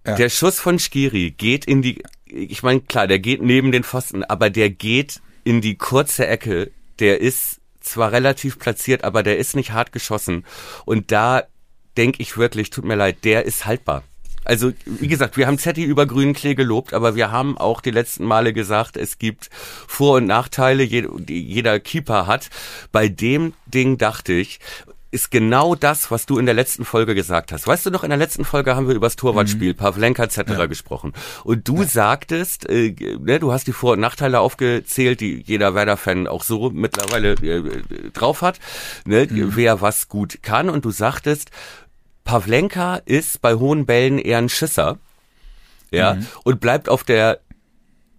S2: Ja.
S3: Der Schuss von Skiri geht in die, ich meine, klar, der geht neben den Pfosten, aber der geht in die kurze Ecke. Der ist zwar relativ platziert, aber der ist nicht hart geschossen. Und da denke ich wirklich, tut mir leid, der ist haltbar. Also, wie gesagt, wir haben Zetti über grünen Klee gelobt, aber wir haben auch die letzten Male gesagt, es gibt Vor- und Nachteile, die jeder Keeper hat. Bei dem Ding dachte ich, ist genau das, was du in der letzten Folge gesagt hast. Weißt du noch, in der letzten Folge haben wir über das Torwartspiel, Pavlenka etc. gesprochen. Und du sagtest, äh, ne, du hast die Vor- und Nachteile aufgezählt, die jeder Werder-Fan auch so mittlerweile äh, drauf hat, ne, wer was gut kann. Und du sagtest, Pavlenka ist bei hohen Bällen eher ein Schisser. Ja, und bleibt auf der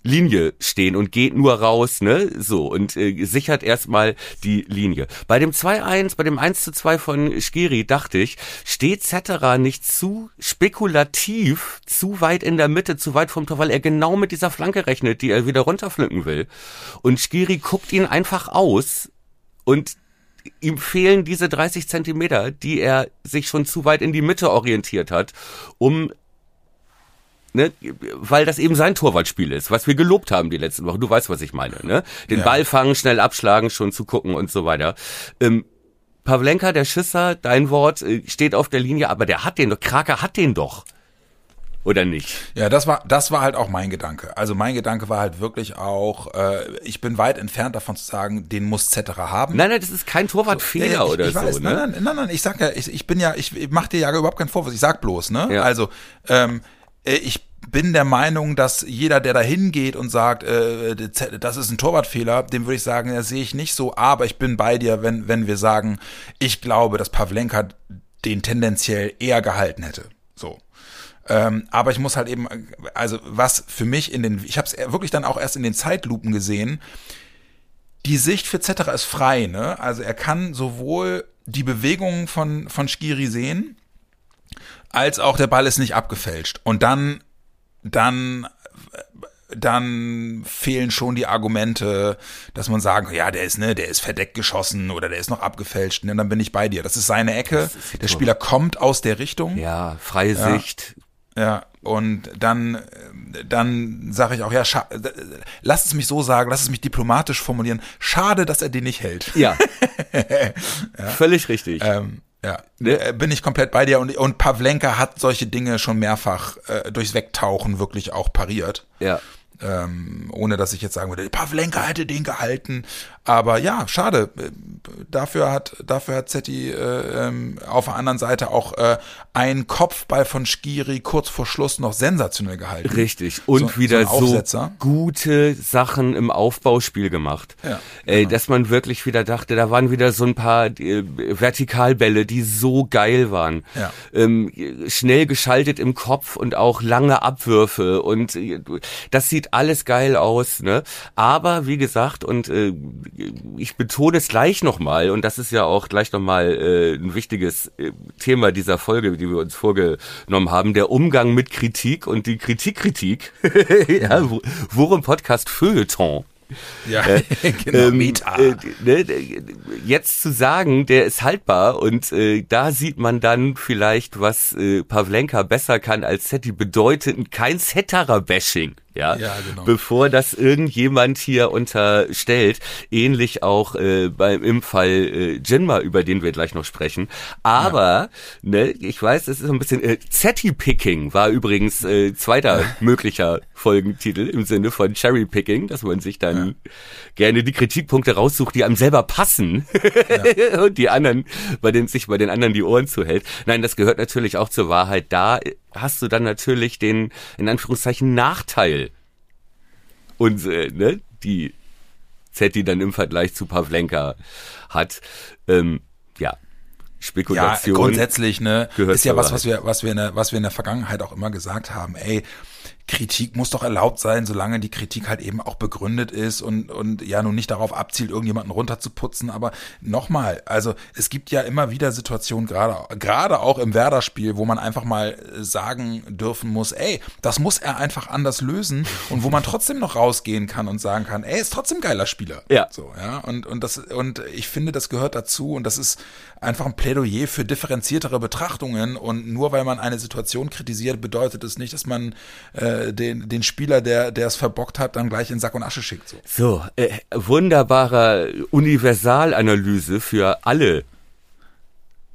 S3: Linie stehen und geht nur raus, ne? So, und äh, sichert erstmal die Linie. Bei dem 2-1, bei dem 1 zu 2 von Skiri dachte ich, steht Zetterer nicht zu spekulativ, zu weit in der Mitte, zu weit vom Tor, weil er genau mit dieser Flanke rechnet, die er wieder runterpflücken will. Und Skiri guckt ihn einfach aus und ihm fehlen diese 30 Zentimeter, die er sich schon zu weit in die Mitte orientiert hat, um Ne, weil das eben sein Torwartspiel ist, was wir gelobt haben die letzten Wochen. Du weißt, was ich meine. Ne? Den
S2: Ja.
S3: Ball fangen, schnell abschlagen, schon zu gucken und so weiter. Ähm, Pavlenka, der Schisser, dein Wort, äh, steht auf der Linie, aber der hat den doch. Kraker hat den doch. Oder nicht?
S2: Ja, das war, das war halt auch mein Gedanke. Also mein Gedanke war halt wirklich auch, äh, ich bin weit entfernt davon zu sagen, den muss Zetterer haben.
S3: Nein, nein, das ist kein Torwartfehler
S2: ja, ich,
S3: oder
S2: ich weiß,
S3: so.
S2: nein,
S3: Ne?
S2: nein, nein, nein, ich sag ja, ich, ich bin ja, ich, ich mach dir ja überhaupt keinen Vorwurf, ich sag bloß, ne?
S3: Ja.
S2: Also, ähm, äh, ich bin der Meinung, dass jeder, der da hingeht und sagt, äh, das ist ein Torwartfehler, dem würde ich sagen, das sehe ich nicht so, aber ich bin bei dir, wenn, wenn wir sagen, ich glaube, dass Pavlenka den tendenziell eher gehalten hätte. Ähm, aber ich muss halt eben, also was für mich in den, ich habe es wirklich dann auch erst in den Zeitlupen gesehen. Die Sicht für Zetterer ist frei, ne? Also er kann sowohl die Bewegungen von von Skiri sehen, als auch der Ball ist nicht abgefälscht. Und dann dann dann fehlen schon die Argumente, dass man sagen, ja, der ist ne, der ist verdeckt geschossen oder der ist noch abgefälscht. Ne, dann bin ich bei dir. Das ist seine Ecke. Ist der Spieler kommt aus der Richtung.
S3: Ja, freie ja. Sicht.
S2: Ja, und dann, dann sage ich auch, ja, lass es mich so sagen, lass es mich diplomatisch formulieren. Schade, dass er den nicht hält.
S3: Ja. ja. Völlig richtig.
S2: Ähm, ja, ne? Äh, bin ich komplett bei dir und, und Pavlenka hat solche Dinge schon mehrfach äh, durchs Wegtauchen wirklich auch pariert.
S3: Ja.
S2: Ähm, ohne dass ich jetzt sagen würde, Pavlenka hätte den gehalten. Aber ja, schade. Dafür hat, dafür hat Zetti äh, ähm, auf der anderen Seite auch äh, einen Kopfball von Skiri kurz vor Schluss noch sensationell gehalten.
S3: Richtig. Und so, wieder so, so, gute Sachen im Aufbauspiel gemacht. Ja, äh, genau. dass man wirklich wieder dachte, da waren wieder so ein paar äh, Vertikalbälle, die so geil waren. Ja. Ähm, schnell geschaltet im Kopf und auch lange Abwürfe. Und äh, das sieht alles geil aus. Ne? Aber wie gesagt, und äh, ich betone es gleich nochmal, und das ist ja auch gleich nochmal äh, ein wichtiges äh, Thema dieser Folge, die wir uns vorgenommen haben, der Umgang mit Kritik und die Kritikkritik, ja, worum Podcast Feuilleton.
S2: Ja, äh, genau, ähm, Meta. Äh,
S3: ne, jetzt zu sagen, der ist haltbar und äh, da sieht man dann vielleicht, was äh, Pavlenka besser kann als Setti, bedeutet kein Setterer-Bashing ja, ja genau. bevor das irgendjemand hier unterstellt. Ähnlich auch äh, beim im Fall äh, Jinma, über den wir gleich noch sprechen. Aber ja. ne, ich weiß, es ist ein bisschen äh, Zetty Picking war übrigens äh, zweiter möglicher Folgentitel im Sinne von Cherry Picking, dass man sich dann ja. gerne die Kritikpunkte raussucht, die einem selber passen und die anderen, bei denen sich bei den anderen die Ohren zuhält. Nein, das gehört natürlich auch zur Wahrheit. Da hast du dann natürlich den, in Anführungszeichen, Nachteil. Und, äh, ne, die Zetti dann im Vergleich zu Pavlenka hat. Ähm, ja, Spekulation.
S2: Ja, grundsätzlich, ne, ist ja was, was wir, was wir in der, was wir in der Vergangenheit auch immer gesagt haben. Ey, Kritik muss doch erlaubt sein, solange die Kritik halt eben auch begründet ist und, und ja nun nicht darauf abzielt, irgendjemanden runterzuputzen. Aber nochmal, also es gibt ja immer wieder Situationen, gerade, gerade auch im Werder-Spiel, wo man einfach mal sagen dürfen muss, ey, das muss er einfach anders lösen und wo man trotzdem noch rausgehen kann und sagen kann, ey, ist trotzdem geiler Spieler.
S3: Ja.
S2: So, ja. Und, und das, und ich finde, das gehört dazu und das ist einfach ein Plädoyer für differenziertere Betrachtungen und nur weil man eine Situation kritisiert, bedeutet es nicht, dass man äh, den, den Spieler, der der es verbockt hat, dann gleich in Sack und Asche schickt.
S3: So, so äh, wunderbarer Universalanalyse für alle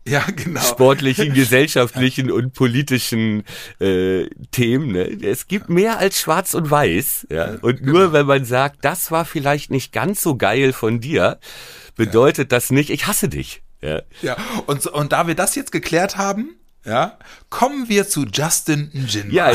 S2: ja, genau.
S3: sportlichen, gesellschaftlichen und politischen äh, Themen. Ne? Es gibt mehr als Schwarz und Weiß. Ja? Und nur genau. wenn man sagt, das war vielleicht nicht ganz so geil von dir, bedeutet ja. das nicht, ich hasse dich. Ja,
S2: ja. Und, und da wir das jetzt geklärt haben, ja, kommen wir zu Justin Njin.
S3: Ja,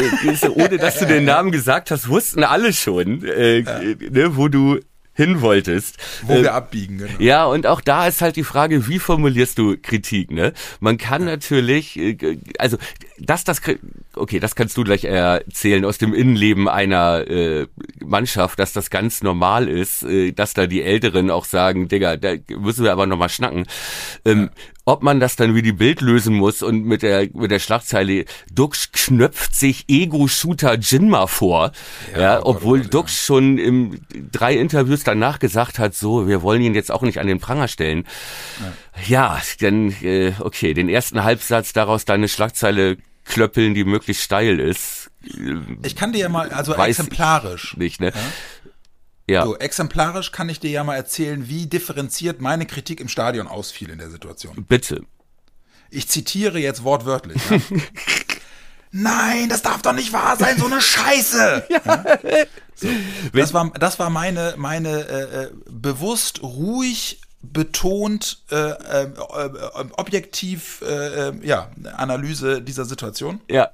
S3: ohne dass du den Namen gesagt hast, wussten alle schon, äh, ja. ne, wo du hin wolltest.
S2: Wo äh, wir abbiegen, genau.
S3: Ja, und auch da ist halt die Frage, wie formulierst du Kritik, ne? Man kann ja. natürlich, äh, also, dass das, okay, das kannst du gleich erzählen aus dem Innenleben einer äh, Mannschaft, dass das ganz normal ist, äh, dass da die Älteren auch sagen, Digga, da müssen wir aber nochmal schnacken. Ähm, ja ob man das dann wie die Bild lösen muss und mit der mit der Schlagzeile Dux knöpft sich Ego-Shooter Jinma vor, ja, ja obwohl Gott, Dux ja. schon im drei Interviews danach gesagt hat, so, wir wollen ihn jetzt auch nicht an den Pranger stellen. Ja, ja dann äh, okay, den ersten Halbsatz daraus deine Schlagzeile klöppeln, die möglichst steil ist.
S2: Ich kann dir ja mal, also exemplarisch.
S3: Nicht, ne? Ja?
S2: Ja. So, exemplarisch kann ich dir ja mal erzählen, wie differenziert meine Kritik im Stadion ausfiel in der Situation.
S3: Bitte.
S2: Ich zitiere jetzt wortwörtlich. Ja? Nein, das darf doch nicht wahr sein, so eine Scheiße. Ja. So. Das war, das war meine, meine äh, äh bewusst ruhig betont äh, äh, äh objektiv äh, äh, ja Analyse dieser Situation.
S3: Ja.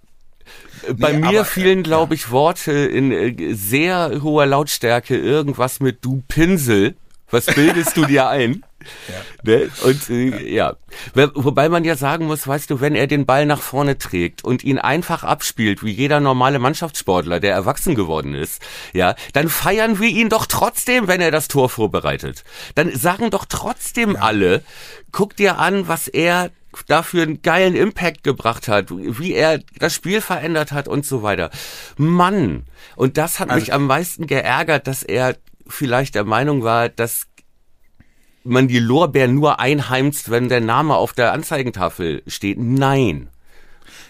S3: Bei nee, mir aber, fielen, glaube ich, Worte in äh, sehr hoher Lautstärke, irgendwas mit du Pinsel Was bildest du dir ein? Ja. Ne? Und äh, ja. ja. Wobei man ja sagen muss, weißt du, wenn er den Ball nach vorne trägt und ihn einfach abspielt, wie jeder normale Mannschaftssportler, der erwachsen geworden ist, ja, dann feiern wir ihn doch trotzdem, wenn er das Tor vorbereitet. Dann sagen doch trotzdem ja. alle, guck dir an, was er dafür einen geilen Impact gebracht hat, wie er das Spiel verändert hat und so weiter. Mann, und das hat also, mich am meisten geärgert, dass er vielleicht der Meinung war, dass man die Lorbeeren nur einheimst, wenn der Name auf der Anzeigentafel steht. Nein.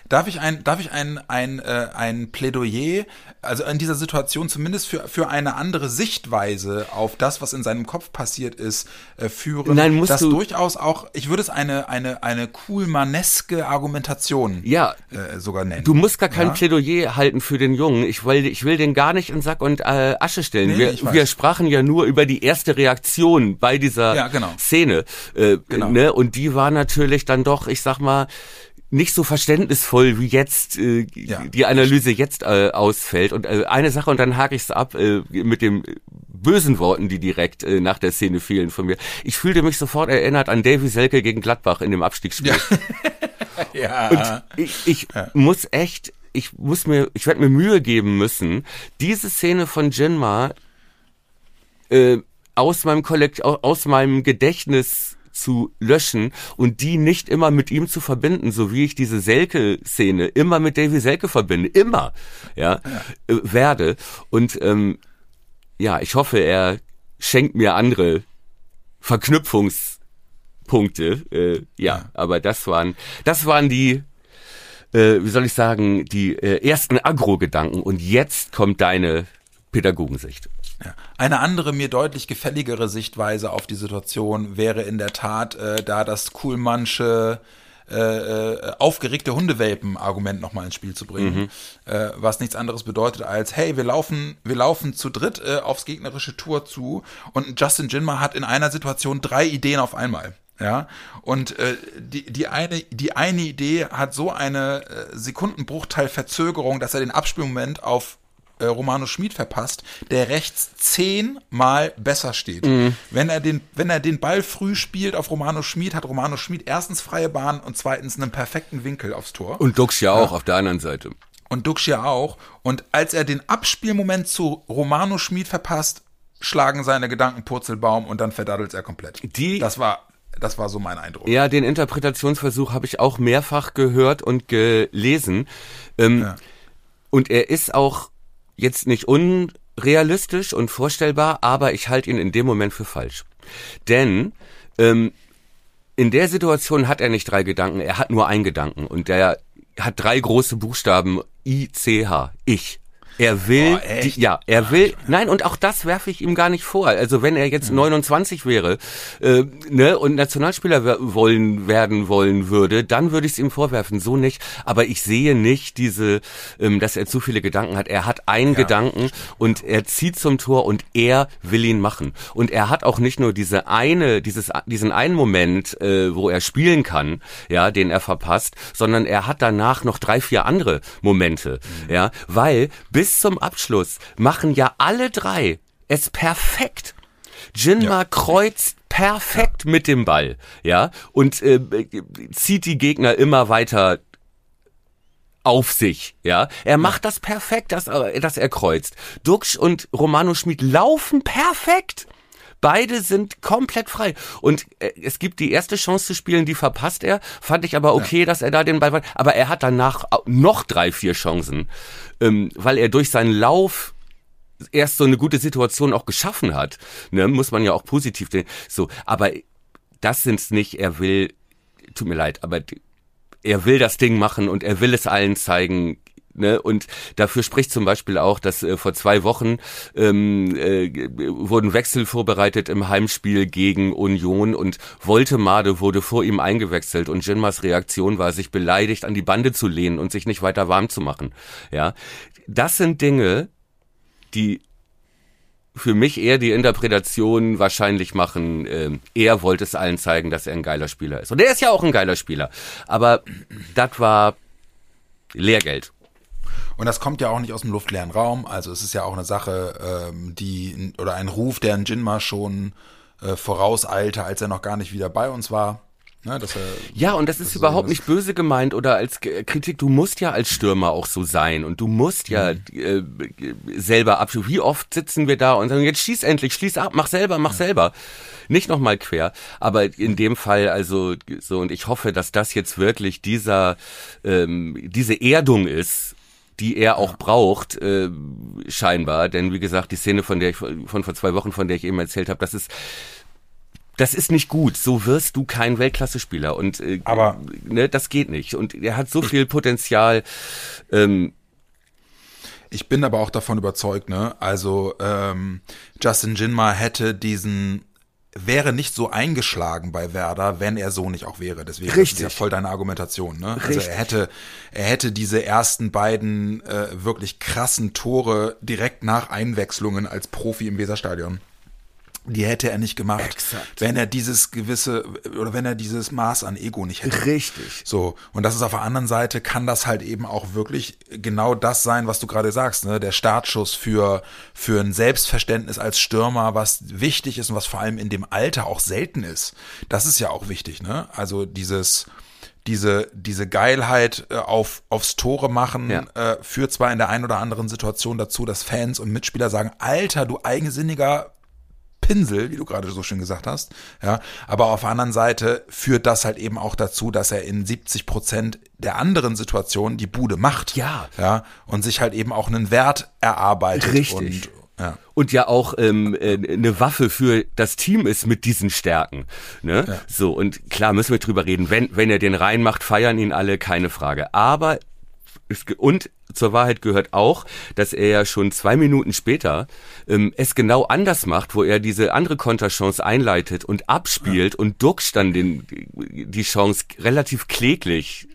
S2: Darf ich ein, darf ich ein, ein, äh, ein Plädoyer, also in dieser Situation zumindest für, für eine andere Sichtweise auf das, was in seinem Kopf passiert ist, äh, führen?
S3: Nein, musst
S2: das
S3: du
S2: durchaus auch, ich würde es eine, eine, eine coolmaneske Argumentation
S3: ja,
S2: äh, sogar nennen.
S3: Du musst gar kein ja? Plädoyer halten für den Jungen. Ich will, ich will den gar nicht in Sack und äh, Asche stellen. Nee, wir, wir sprachen ja nur über die erste Reaktion bei dieser
S2: ja, genau.
S3: Szene. Äh, genau. ne? Und die war natürlich dann doch, ich sag mal, nicht so verständnisvoll wie jetzt äh, ja. die Analyse jetzt äh, ausfällt. Und äh, eine Sache, und dann hake ich es ab äh, mit den bösen Worten, die direkt äh, nach der Szene fielen von mir. Ich fühlte mich sofort erinnert an Davy Selke gegen Gladbach in dem Abstiegsspiel.
S2: Ja. ja.
S3: Und ich, ich ja. muss echt, ich muss mir, ich werde mir Mühe geben müssen, diese Szene von Jinma äh, aus meinem Kollekt, aus meinem Gedächtnis zu löschen und die nicht immer mit ihm zu verbinden, so wie ich diese Selke-Szene immer mit Davy Selke verbinde, immer, ja, ja. Äh, werde. Und ähm, ja, ich hoffe, er schenkt mir andere Verknüpfungspunkte. Äh, ja, ja, aber das waren, das waren die, äh, wie soll ich sagen, die äh, ersten Agro-Gedanken. Und jetzt kommt deine Pädagogensicht.
S2: Ja. Eine andere, mir deutlich gefälligere Sichtweise auf die Situation wäre in der Tat, äh, da das Kuhlmannsche äh, äh, aufgeregte Hundewelpen-Argument nochmal ins Spiel zu bringen, mhm. äh, was nichts anderes bedeutet als, hey, wir laufen, wir laufen zu dritt äh, aufs gegnerische Tor zu und Justin Jinma hat in einer Situation drei Ideen auf einmal. Ja, und äh, die, die, eine, die eine Idee hat so eine äh, Sekundenbruchteil Verzögerung, dass er den Abspielmoment auf äh, Romano Schmid verpasst, der rechts zehnmal besser steht. Mhm. Wenn er den, wenn er den Ball früh spielt auf Romano Schmid, hat Romano Schmid erstens freie Bahn und zweitens einen perfekten Winkel aufs Tor.
S3: Und Dux ja auch ja. auf der anderen Seite.
S2: Und Dux ja auch. Und als er den Abspielmoment zu Romano Schmid verpasst, schlagen seine Gedanken Purzelbaum und dann verdaddelt er komplett.
S3: Die,
S2: das war das war so mein Eindruck.
S3: Ja, den Interpretationsversuch habe ich auch mehrfach gehört und gelesen. Ähm, ja. Und er ist auch jetzt nicht unrealistisch und vorstellbar, aber ich halte ihn in dem Moment für falsch. Denn ähm, in der Situation hat er nicht drei Gedanken, er hat nur einen Gedanken und der hat drei große Buchstaben I, C, H, ich. Er will, oh, die, ja, er will, nein, und auch das werfe ich ihm gar nicht vor. Also wenn er jetzt 29 wäre äh, ne, und Nationalspieler wollen werden wollen würde, dann würde ich es ihm vorwerfen. So nicht. Aber ich sehe nicht diese, ähm, dass er zu viele Gedanken hat. Er hat einen ja. Gedanken und er zieht zum Tor und er will ihn machen. Und er hat auch nicht nur diese eine, dieses, diesen einen Moment, äh, wo er spielen kann, ja, den er verpasst, sondern er hat danach noch drei, vier andere Momente, mhm. ja, weil bis bis zum Abschluss machen ja alle drei es perfekt. Jinma ja. kreuzt perfekt ja. mit dem Ball, ja, und äh, zieht die Gegner immer weiter auf sich, ja. Er macht das perfekt, dass, dass er kreuzt. Duxch und Romano Schmid laufen perfekt. Beide sind komplett frei. Und äh, es gibt die erste Chance zu spielen, die verpasst er. Fand ich aber okay, ja. dass er da den Ball. Aber er hat danach noch drei, vier Chancen, ähm, weil er durch seinen Lauf erst so eine gute Situation auch geschaffen hat. Ne? Muss man ja auch positiv denken. So, aber das sind's nicht. Er will, tut mir leid, aber er will das Ding machen und er will es allen zeigen. Ne? Und dafür spricht zum Beispiel auch, dass äh, vor zwei Wochen ähm, äh, wurden Wechsel vorbereitet im Heimspiel gegen Union und Woltemade wurde vor ihm eingewechselt und Jinmas Reaktion war, sich beleidigt an die Bande zu lehnen und sich nicht weiter warm zu machen. Ja, das sind Dinge, die für mich eher die Interpretation wahrscheinlich machen, äh, er wollte es allen zeigen, dass er ein geiler Spieler ist. Und er ist ja auch ein geiler Spieler. Aber das war Lehrgeld.
S2: Und das kommt ja auch nicht aus dem luftleeren Raum. Also es ist ja auch eine Sache, ähm, die oder ein Ruf, der ein Jinma schon äh, vorauseilte, als er noch gar nicht wieder bei uns war. Ne, er,
S3: Ja, und das ist überhaupt nicht böse gemeint oder als K- Kritik. Du musst ja als Stürmer auch so sein und du musst ja äh, selber abschließen. Wie oft sitzen wir da und sagen, jetzt schieß endlich, schließ ab, mach selber, mach selber. Nicht nochmal quer. Aber in dem Fall also so und ich hoffe, dass das jetzt wirklich dieser ähm, diese Erdung ist, die er auch braucht, äh, scheinbar. Denn wie gesagt, die Szene, von der ich von vor zwei Wochen, von der ich eben erzählt habe, das ist das ist nicht gut. So wirst du kein Weltklasse-Spieler. Und äh,
S2: Aber-
S3: ne, das geht nicht. Und er hat so viel Potenzial. Ähm,
S2: Ich bin aber auch davon überzeugt, ne? Also ähm, Justin Jinma hätte diesen wäre nicht so eingeschlagen bei Werder, wenn er so nicht auch wäre. Deswegen das ist
S3: Richtig.
S2: ja voll deine Argumentation, ne? Also
S3: Richtig.
S2: er hätte er hätte diese ersten beiden äh, wirklich krassen Tore direkt nach Einwechslungen als Profi im Weserstadion. Die hätte er nicht gemacht,
S3: Exakt.
S2: wenn er dieses gewisse oder wenn er dieses Maß an Ego nicht hätte.
S3: richtig.
S2: So, und das ist auf der anderen Seite, kann das halt eben auch wirklich genau das sein, was du gerade sagst, ne? Der Startschuss für, für ein Selbstverständnis als Stürmer, was wichtig ist und was vor allem in dem Alter auch selten ist. Das ist ja auch wichtig, ne? Also dieses, diese, diese Geilheit äh, auf, aufs Tore machen
S3: Ja.
S2: äh, führt zwar in der einen oder anderen Situation dazu, dass Fans und Mitspieler sagen, Alter, du eigensinniger Pinsel, wie du gerade so schön gesagt hast, ja, aber auf der anderen Seite führt das halt eben auch dazu, dass er in 70 Prozent der anderen Situationen die Bude macht,
S3: Ja.
S2: ja, und sich halt eben auch einen Wert erarbeitet
S3: Richtig.
S2: und ja.
S3: Und ja auch ähm, äh, eine Waffe für das Team ist mit diesen Stärken. Ne? So, und klar müssen wir drüber reden. Wenn, wenn er den reinmacht, feiern ihn alle, keine Frage. Aber und zur Wahrheit gehört auch, dass er ja schon zwei Minuten später ähm, es genau anders macht, wo er diese andere Konterchance einleitet und abspielt und Duxch dann den, die Chance relativ kläglich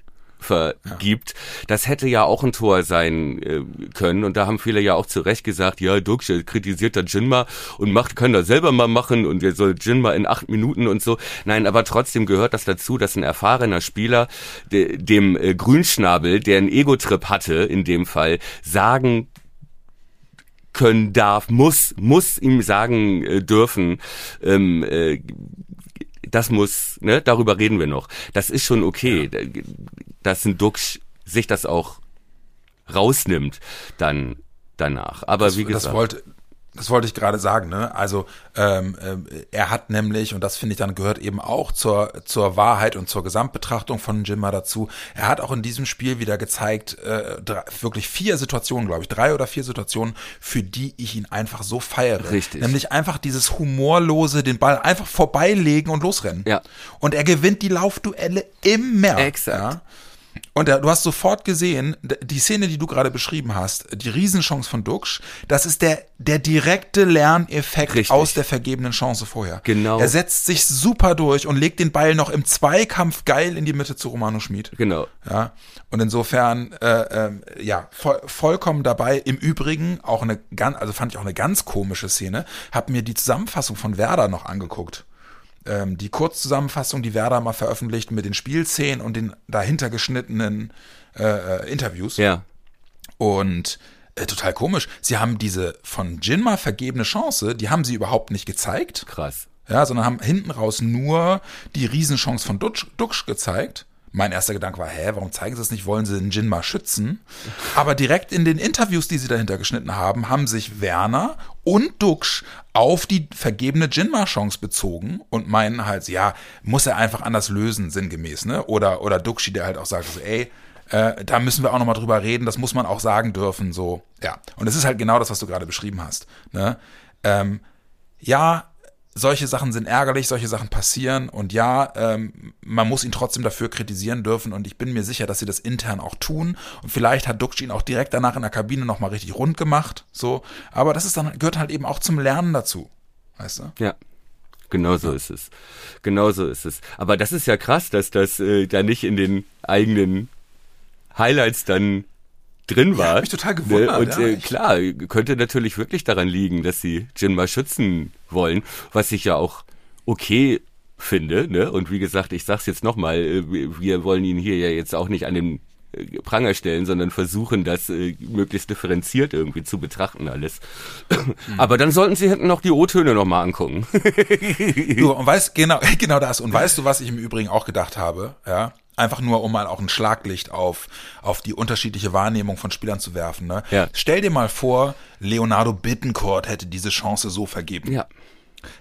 S3: vergibt. Das hätte ja auch ein Tor sein äh, können und da haben viele ja auch zu Recht gesagt, ja, Duxch kritisiert da Jinma und macht, kann das selber mal machen und er soll Jinma in acht Minuten und so. Nein, aber trotzdem gehört das dazu, dass ein erfahrener Spieler de, dem äh, Grünschnabel, der einen Ego-Trip hatte, in dem Fall, sagen können darf, muss, muss ihm sagen äh, dürfen, ähm, äh, das muss, ne, darüber reden wir noch. Das ist schon okay, dass ein Duxch sich das auch rausnimmt dann danach. Aber wie gesagt,
S2: das wollte das wollte ich gerade sagen, ne? Also ähm, ähm, er hat nämlich, und das finde ich dann gehört eben auch zur, zur Wahrheit und zur Gesamtbetrachtung von Jimma dazu, er hat auch in diesem Spiel wieder gezeigt, äh, drei, wirklich vier Situationen, glaube ich, drei oder vier Situationen, für die ich ihn einfach so feiere.
S3: Richtig.
S2: Nämlich einfach dieses humorlose, den Ball einfach vorbeilegen und losrennen.
S3: Ja.
S2: Und er gewinnt die Laufduelle immer.
S3: Exakt.
S2: Ja? Und der, du hast sofort gesehen, die Szene, die du gerade beschrieben hast, die Riesenchance von Duxch, das ist der, der direkte Lerneffekt
S3: Richtig.
S2: aus der vergebenen Chance vorher.
S3: Genau.
S2: Er setzt sich super durch und legt den Ball noch im Zweikampf geil in die Mitte zu Romano Schmid.
S3: genau.
S2: Ja, und insofern, äh, ähm, ja, voll, vollkommen dabei. Im Übrigen auch eine ganz, also fand ich auch eine ganz komische Szene. Hab mir die Zusammenfassung von Werder noch angeguckt. Ähm, die Kurzzusammenfassung, die Werder mal veröffentlicht mit den Spielszenen und den dahinter geschnittenen äh, äh, Interviews.
S3: Ja.
S2: Und äh, total komisch. Sie haben diese von Jinma vergebene Chance, die haben sie überhaupt nicht gezeigt.
S3: Krass.
S2: Ja, sondern haben hinten raus nur die Riesenchance von Duxch, Duxch gezeigt. Mein erster Gedanke war, hä, warum zeigen sie es nicht? Wollen sie den Jin mal schützen? Aber direkt in den Interviews, die sie dahinter geschnitten haben, haben sich Werner und Duxch auf die vergebene Jinma-Chance bezogen und meinen halt, ja, muss er einfach anders lösen, sinngemäß, ne? Oder, oder Duxchi, der halt auch sagt, so, ey, äh, da müssen wir auch nochmal drüber reden, das muss man auch sagen dürfen, so, ja. Und es ist halt genau das, was du gerade beschrieben hast, ne? Ähm, ja, solche Sachen sind ärgerlich, solche Sachen passieren und ja, ähm, man muss ihn trotzdem dafür kritisieren dürfen und ich bin mir sicher, dass sie das intern auch tun und vielleicht hat Duxch ihn auch direkt danach in der Kabine nochmal richtig rund gemacht, so, aber das ist dann, gehört halt eben auch zum Lernen dazu, weißt du?
S3: Ja. Genau so ist es. Genau so ist es. Aber das ist ja krass, dass das äh, da nicht in den eigenen Highlights dann drin war.
S2: hab mich total gewundert,
S3: Und
S2: ja,
S3: äh, klar, könnte natürlich wirklich daran liegen, dass sie Jinma schützen wollen, was ich ja auch okay finde. Ne? Und wie gesagt, ich sag's jetzt nochmal, äh, wir wollen ihn hier ja jetzt auch nicht an den äh, Pranger stellen, sondern versuchen, das äh, möglichst differenziert irgendwie zu betrachten alles. Mhm. Aber dann sollten sie hinten noch die O-Töne nochmal angucken.
S2: du, und weißt, genau, genau das. Und weißt du, was ich im Übrigen auch gedacht habe? Ja. Einfach nur, um mal auch ein Schlaglicht auf, auf die unterschiedliche Wahrnehmung von Spielern zu werfen. Ne?
S3: Ja.
S2: Stell dir mal vor, Leonardo Bittencourt hätte diese Chance so vergeben.
S3: Ja.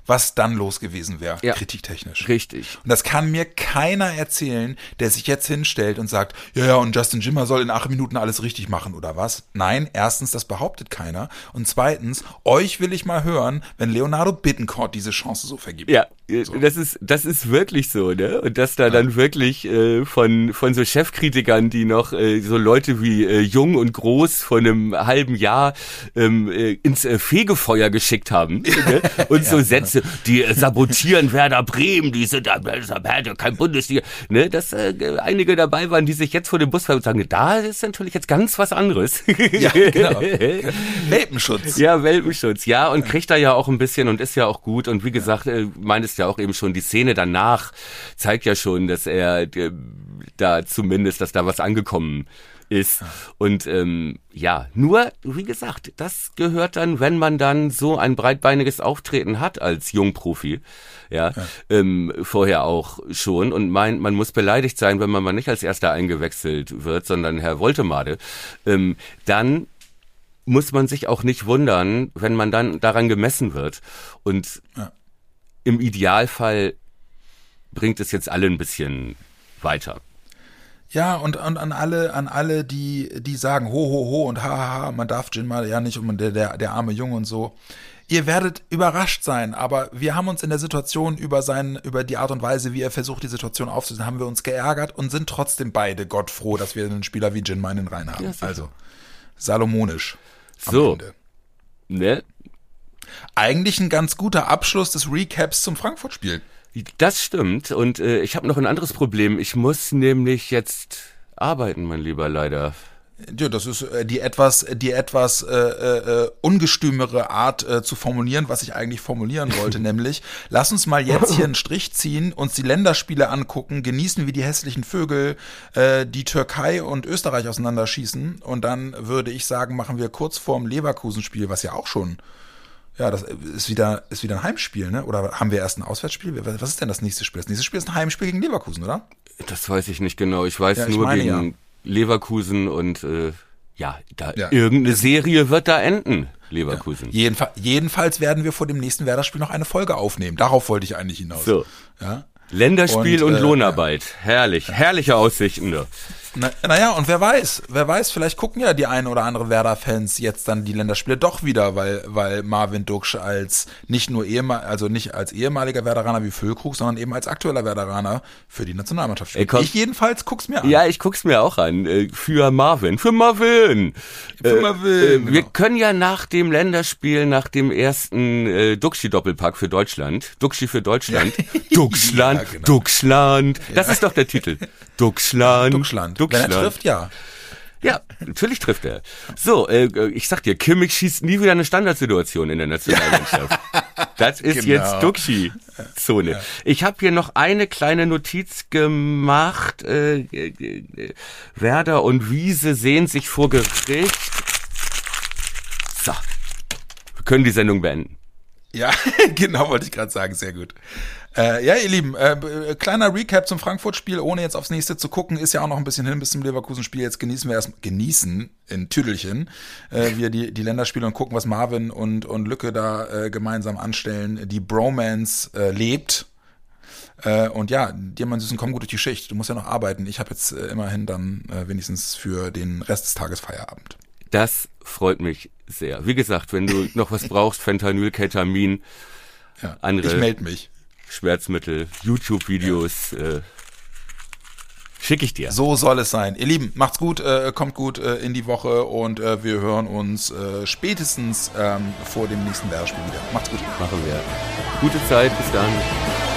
S2: Was dann los gewesen wäre,
S3: Ja.
S2: kritiktechnisch.
S3: Richtig.
S2: Und das kann mir keiner erzählen, der sich jetzt hinstellt und sagt, ja, ja, und Justin Jimmer soll in acht Minuten alles richtig machen oder was? Nein, erstens, das behauptet keiner. Und zweitens, euch will ich mal hören, wenn Leonardo Bittencourt diese Chance so vergibt.
S3: Ja, äh, das ist das ist wirklich so, ne? Und dass da dann wirklich äh, von von so Chefkritikern, die noch äh, so Leute wie äh, Jung und Groß vor einem halben Jahr ähm, äh, ins äh, Fegefeuer geschickt haben ne? und so Sätze, die äh, sabotieren Werder Bremen, die sind kein Bundesliga, ne? Dass äh, einige dabei waren, die sich jetzt vor dem Bus und sagen, da ist natürlich jetzt ganz was anderes.
S2: Ja, genau. Welpenschutz.
S3: Ja, Welpenschutz, ja, und kriegt da ja auch ein bisschen und ist ja auch gut. Und wie gesagt, äh, meintest ja auch eben schon, die Szene danach zeigt ja schon, dass er äh, da zumindest, dass da was angekommen ist. Und ähm, ja, nur, wie gesagt, das gehört dann, wenn man dann so ein breitbeiniges Auftreten hat als Jungprofi, ja, Ähm, vorher auch schon und meint, man muss beleidigt sein, wenn man mal nicht als Erster eingewechselt wird, sondern Herr Woltemade, ähm, dann muss man sich auch nicht wundern, wenn man dann daran gemessen wird. Und
S2: Ja.
S3: im Idealfall bringt es jetzt alle ein bisschen weiter.
S2: Ja, und, und an alle, an alle, die, die sagen, ho, ho, ho und ha, ha, ha, man darf Jin mal ja nicht und der, der, der arme Junge und so. Ihr werdet überrascht sein, aber wir haben uns in der Situation über sein, über die Art und Weise, wie er versucht, die Situation aufzulösen, haben wir uns geärgert und sind trotzdem beide Gott froh, dass wir einen Spieler wie Jin mal in den Reihen haben.
S3: Ja,
S2: also, salomonisch.
S3: So.
S2: Ende.
S3: Ne?
S2: Eigentlich ein ganz guter Abschluss des Recaps zum Frankfurt-Spiel.
S3: Das stimmt. Und äh, ich habe noch ein anderes Problem. Ich muss nämlich jetzt arbeiten, mein Lieber, leider.
S2: Ja, das ist äh, die etwas, die etwas äh, äh, ungestümere Art äh, zu formulieren, was ich eigentlich formulieren wollte, nämlich lass uns mal jetzt hier einen Strich ziehen, uns die Länderspiele angucken, genießen wie die hässlichen Vögel äh, die Türkei und Österreich auseinanderschießen und dann würde ich sagen, machen wir kurz vorm Leverkusen-Spiel, was ja auch schon ja, das ist wieder, ist wieder ein Heimspiel, ne? Oder haben wir erst ein Auswärtsspiel? Was ist denn das nächste Spiel? Das nächste Spiel ist ein Heimspiel gegen Leverkusen, oder?
S3: Das weiß ich nicht genau. Ich weiß
S2: Ja, ich
S3: nur
S2: meine,
S3: gegen
S2: ja.
S3: Leverkusen und äh, ja, da
S2: Ja.
S3: irgendeine Serie wird da enden. Leverkusen.
S2: Jedenfalls, jedenfalls werden wir vor dem nächsten Werder-Spiel noch eine Folge aufnehmen. Darauf wollte ich eigentlich hinaus.
S3: So.
S2: Ja.
S3: Länderspiel und,
S2: Und, äh,
S3: Lohnarbeit. Herrlich. Herrliche Aussichten. ne?
S2: Na, naja, und wer weiß, wer weiß, vielleicht gucken ja die ein oder andere Werder-Fans jetzt dann die Länderspiele doch wieder, weil, weil Marvin Duksch als nicht nur ehemal, also nicht als ehemaliger Werderaner wie Füllkrug, sondern eben als aktueller Werderaner für die Nationalmannschaft spielt. Ich jedenfalls guck's mir an.
S3: Ja, ich guck's mir auch an. Äh, Für Marvin. Für Marvin.
S2: Für Marvin,
S3: Wir
S2: genau.
S3: können ja nach dem Länderspiel, nach dem ersten äh, Duxi-Doppelpack für Deutschland, Duxi für Deutschland, Duxland,
S2: Ja, genau.
S3: Duxland, das ist doch der Titel. Duxland,
S2: Duxland. Wenn er trifft, ja.
S3: Ja, natürlich trifft er. So, äh, ich sag dir, Kimmich schießt nie wieder eine Standardsituation in der Nationalmannschaft. Das ist
S2: Genau.
S3: jetzt Duxi-Zone. Ich habe hier noch eine kleine Notiz gemacht. Äh, äh, Werder und Wiese sehen sich vor Gericht. So, wir können die Sendung beenden.
S2: Ja, genau wollte ich gerade sagen, sehr gut. Äh, ja, ihr Lieben, äh, äh, kleiner Recap zum Frankfurt-Spiel, ohne jetzt aufs nächste zu gucken, ist ja auch noch ein bisschen hin bis zum Leverkusen-Spiel. Jetzt genießen wir erst, genießen in Tüdelchen, äh, wir die, die Länderspiele und gucken, was Marvin und, und Lücke da äh, gemeinsam anstellen. Die Bromance äh, lebt. Äh, und ja, dir, mein Süßen, komm gut durch die Schicht. Du musst ja noch arbeiten. Ich habe jetzt äh, immerhin dann äh, wenigstens für den Rest des Tages Feierabend.
S3: Das freut mich sehr. Wie gesagt, wenn du noch was brauchst, Fentanyl, Ketamin,
S2: Ja,
S3: Andere-
S2: ich melde mich.
S3: Schmerzmittel, YouTube-Videos, äh, schicke ich dir.
S2: So soll es sein. Ihr Lieben, macht's gut, äh, kommt gut äh, in die Woche und äh, wir hören uns äh, spätestens ähm, vor dem nächsten Werder-Spiel wieder. Macht's gut.
S3: Machen wir. Gute Zeit, bis dann.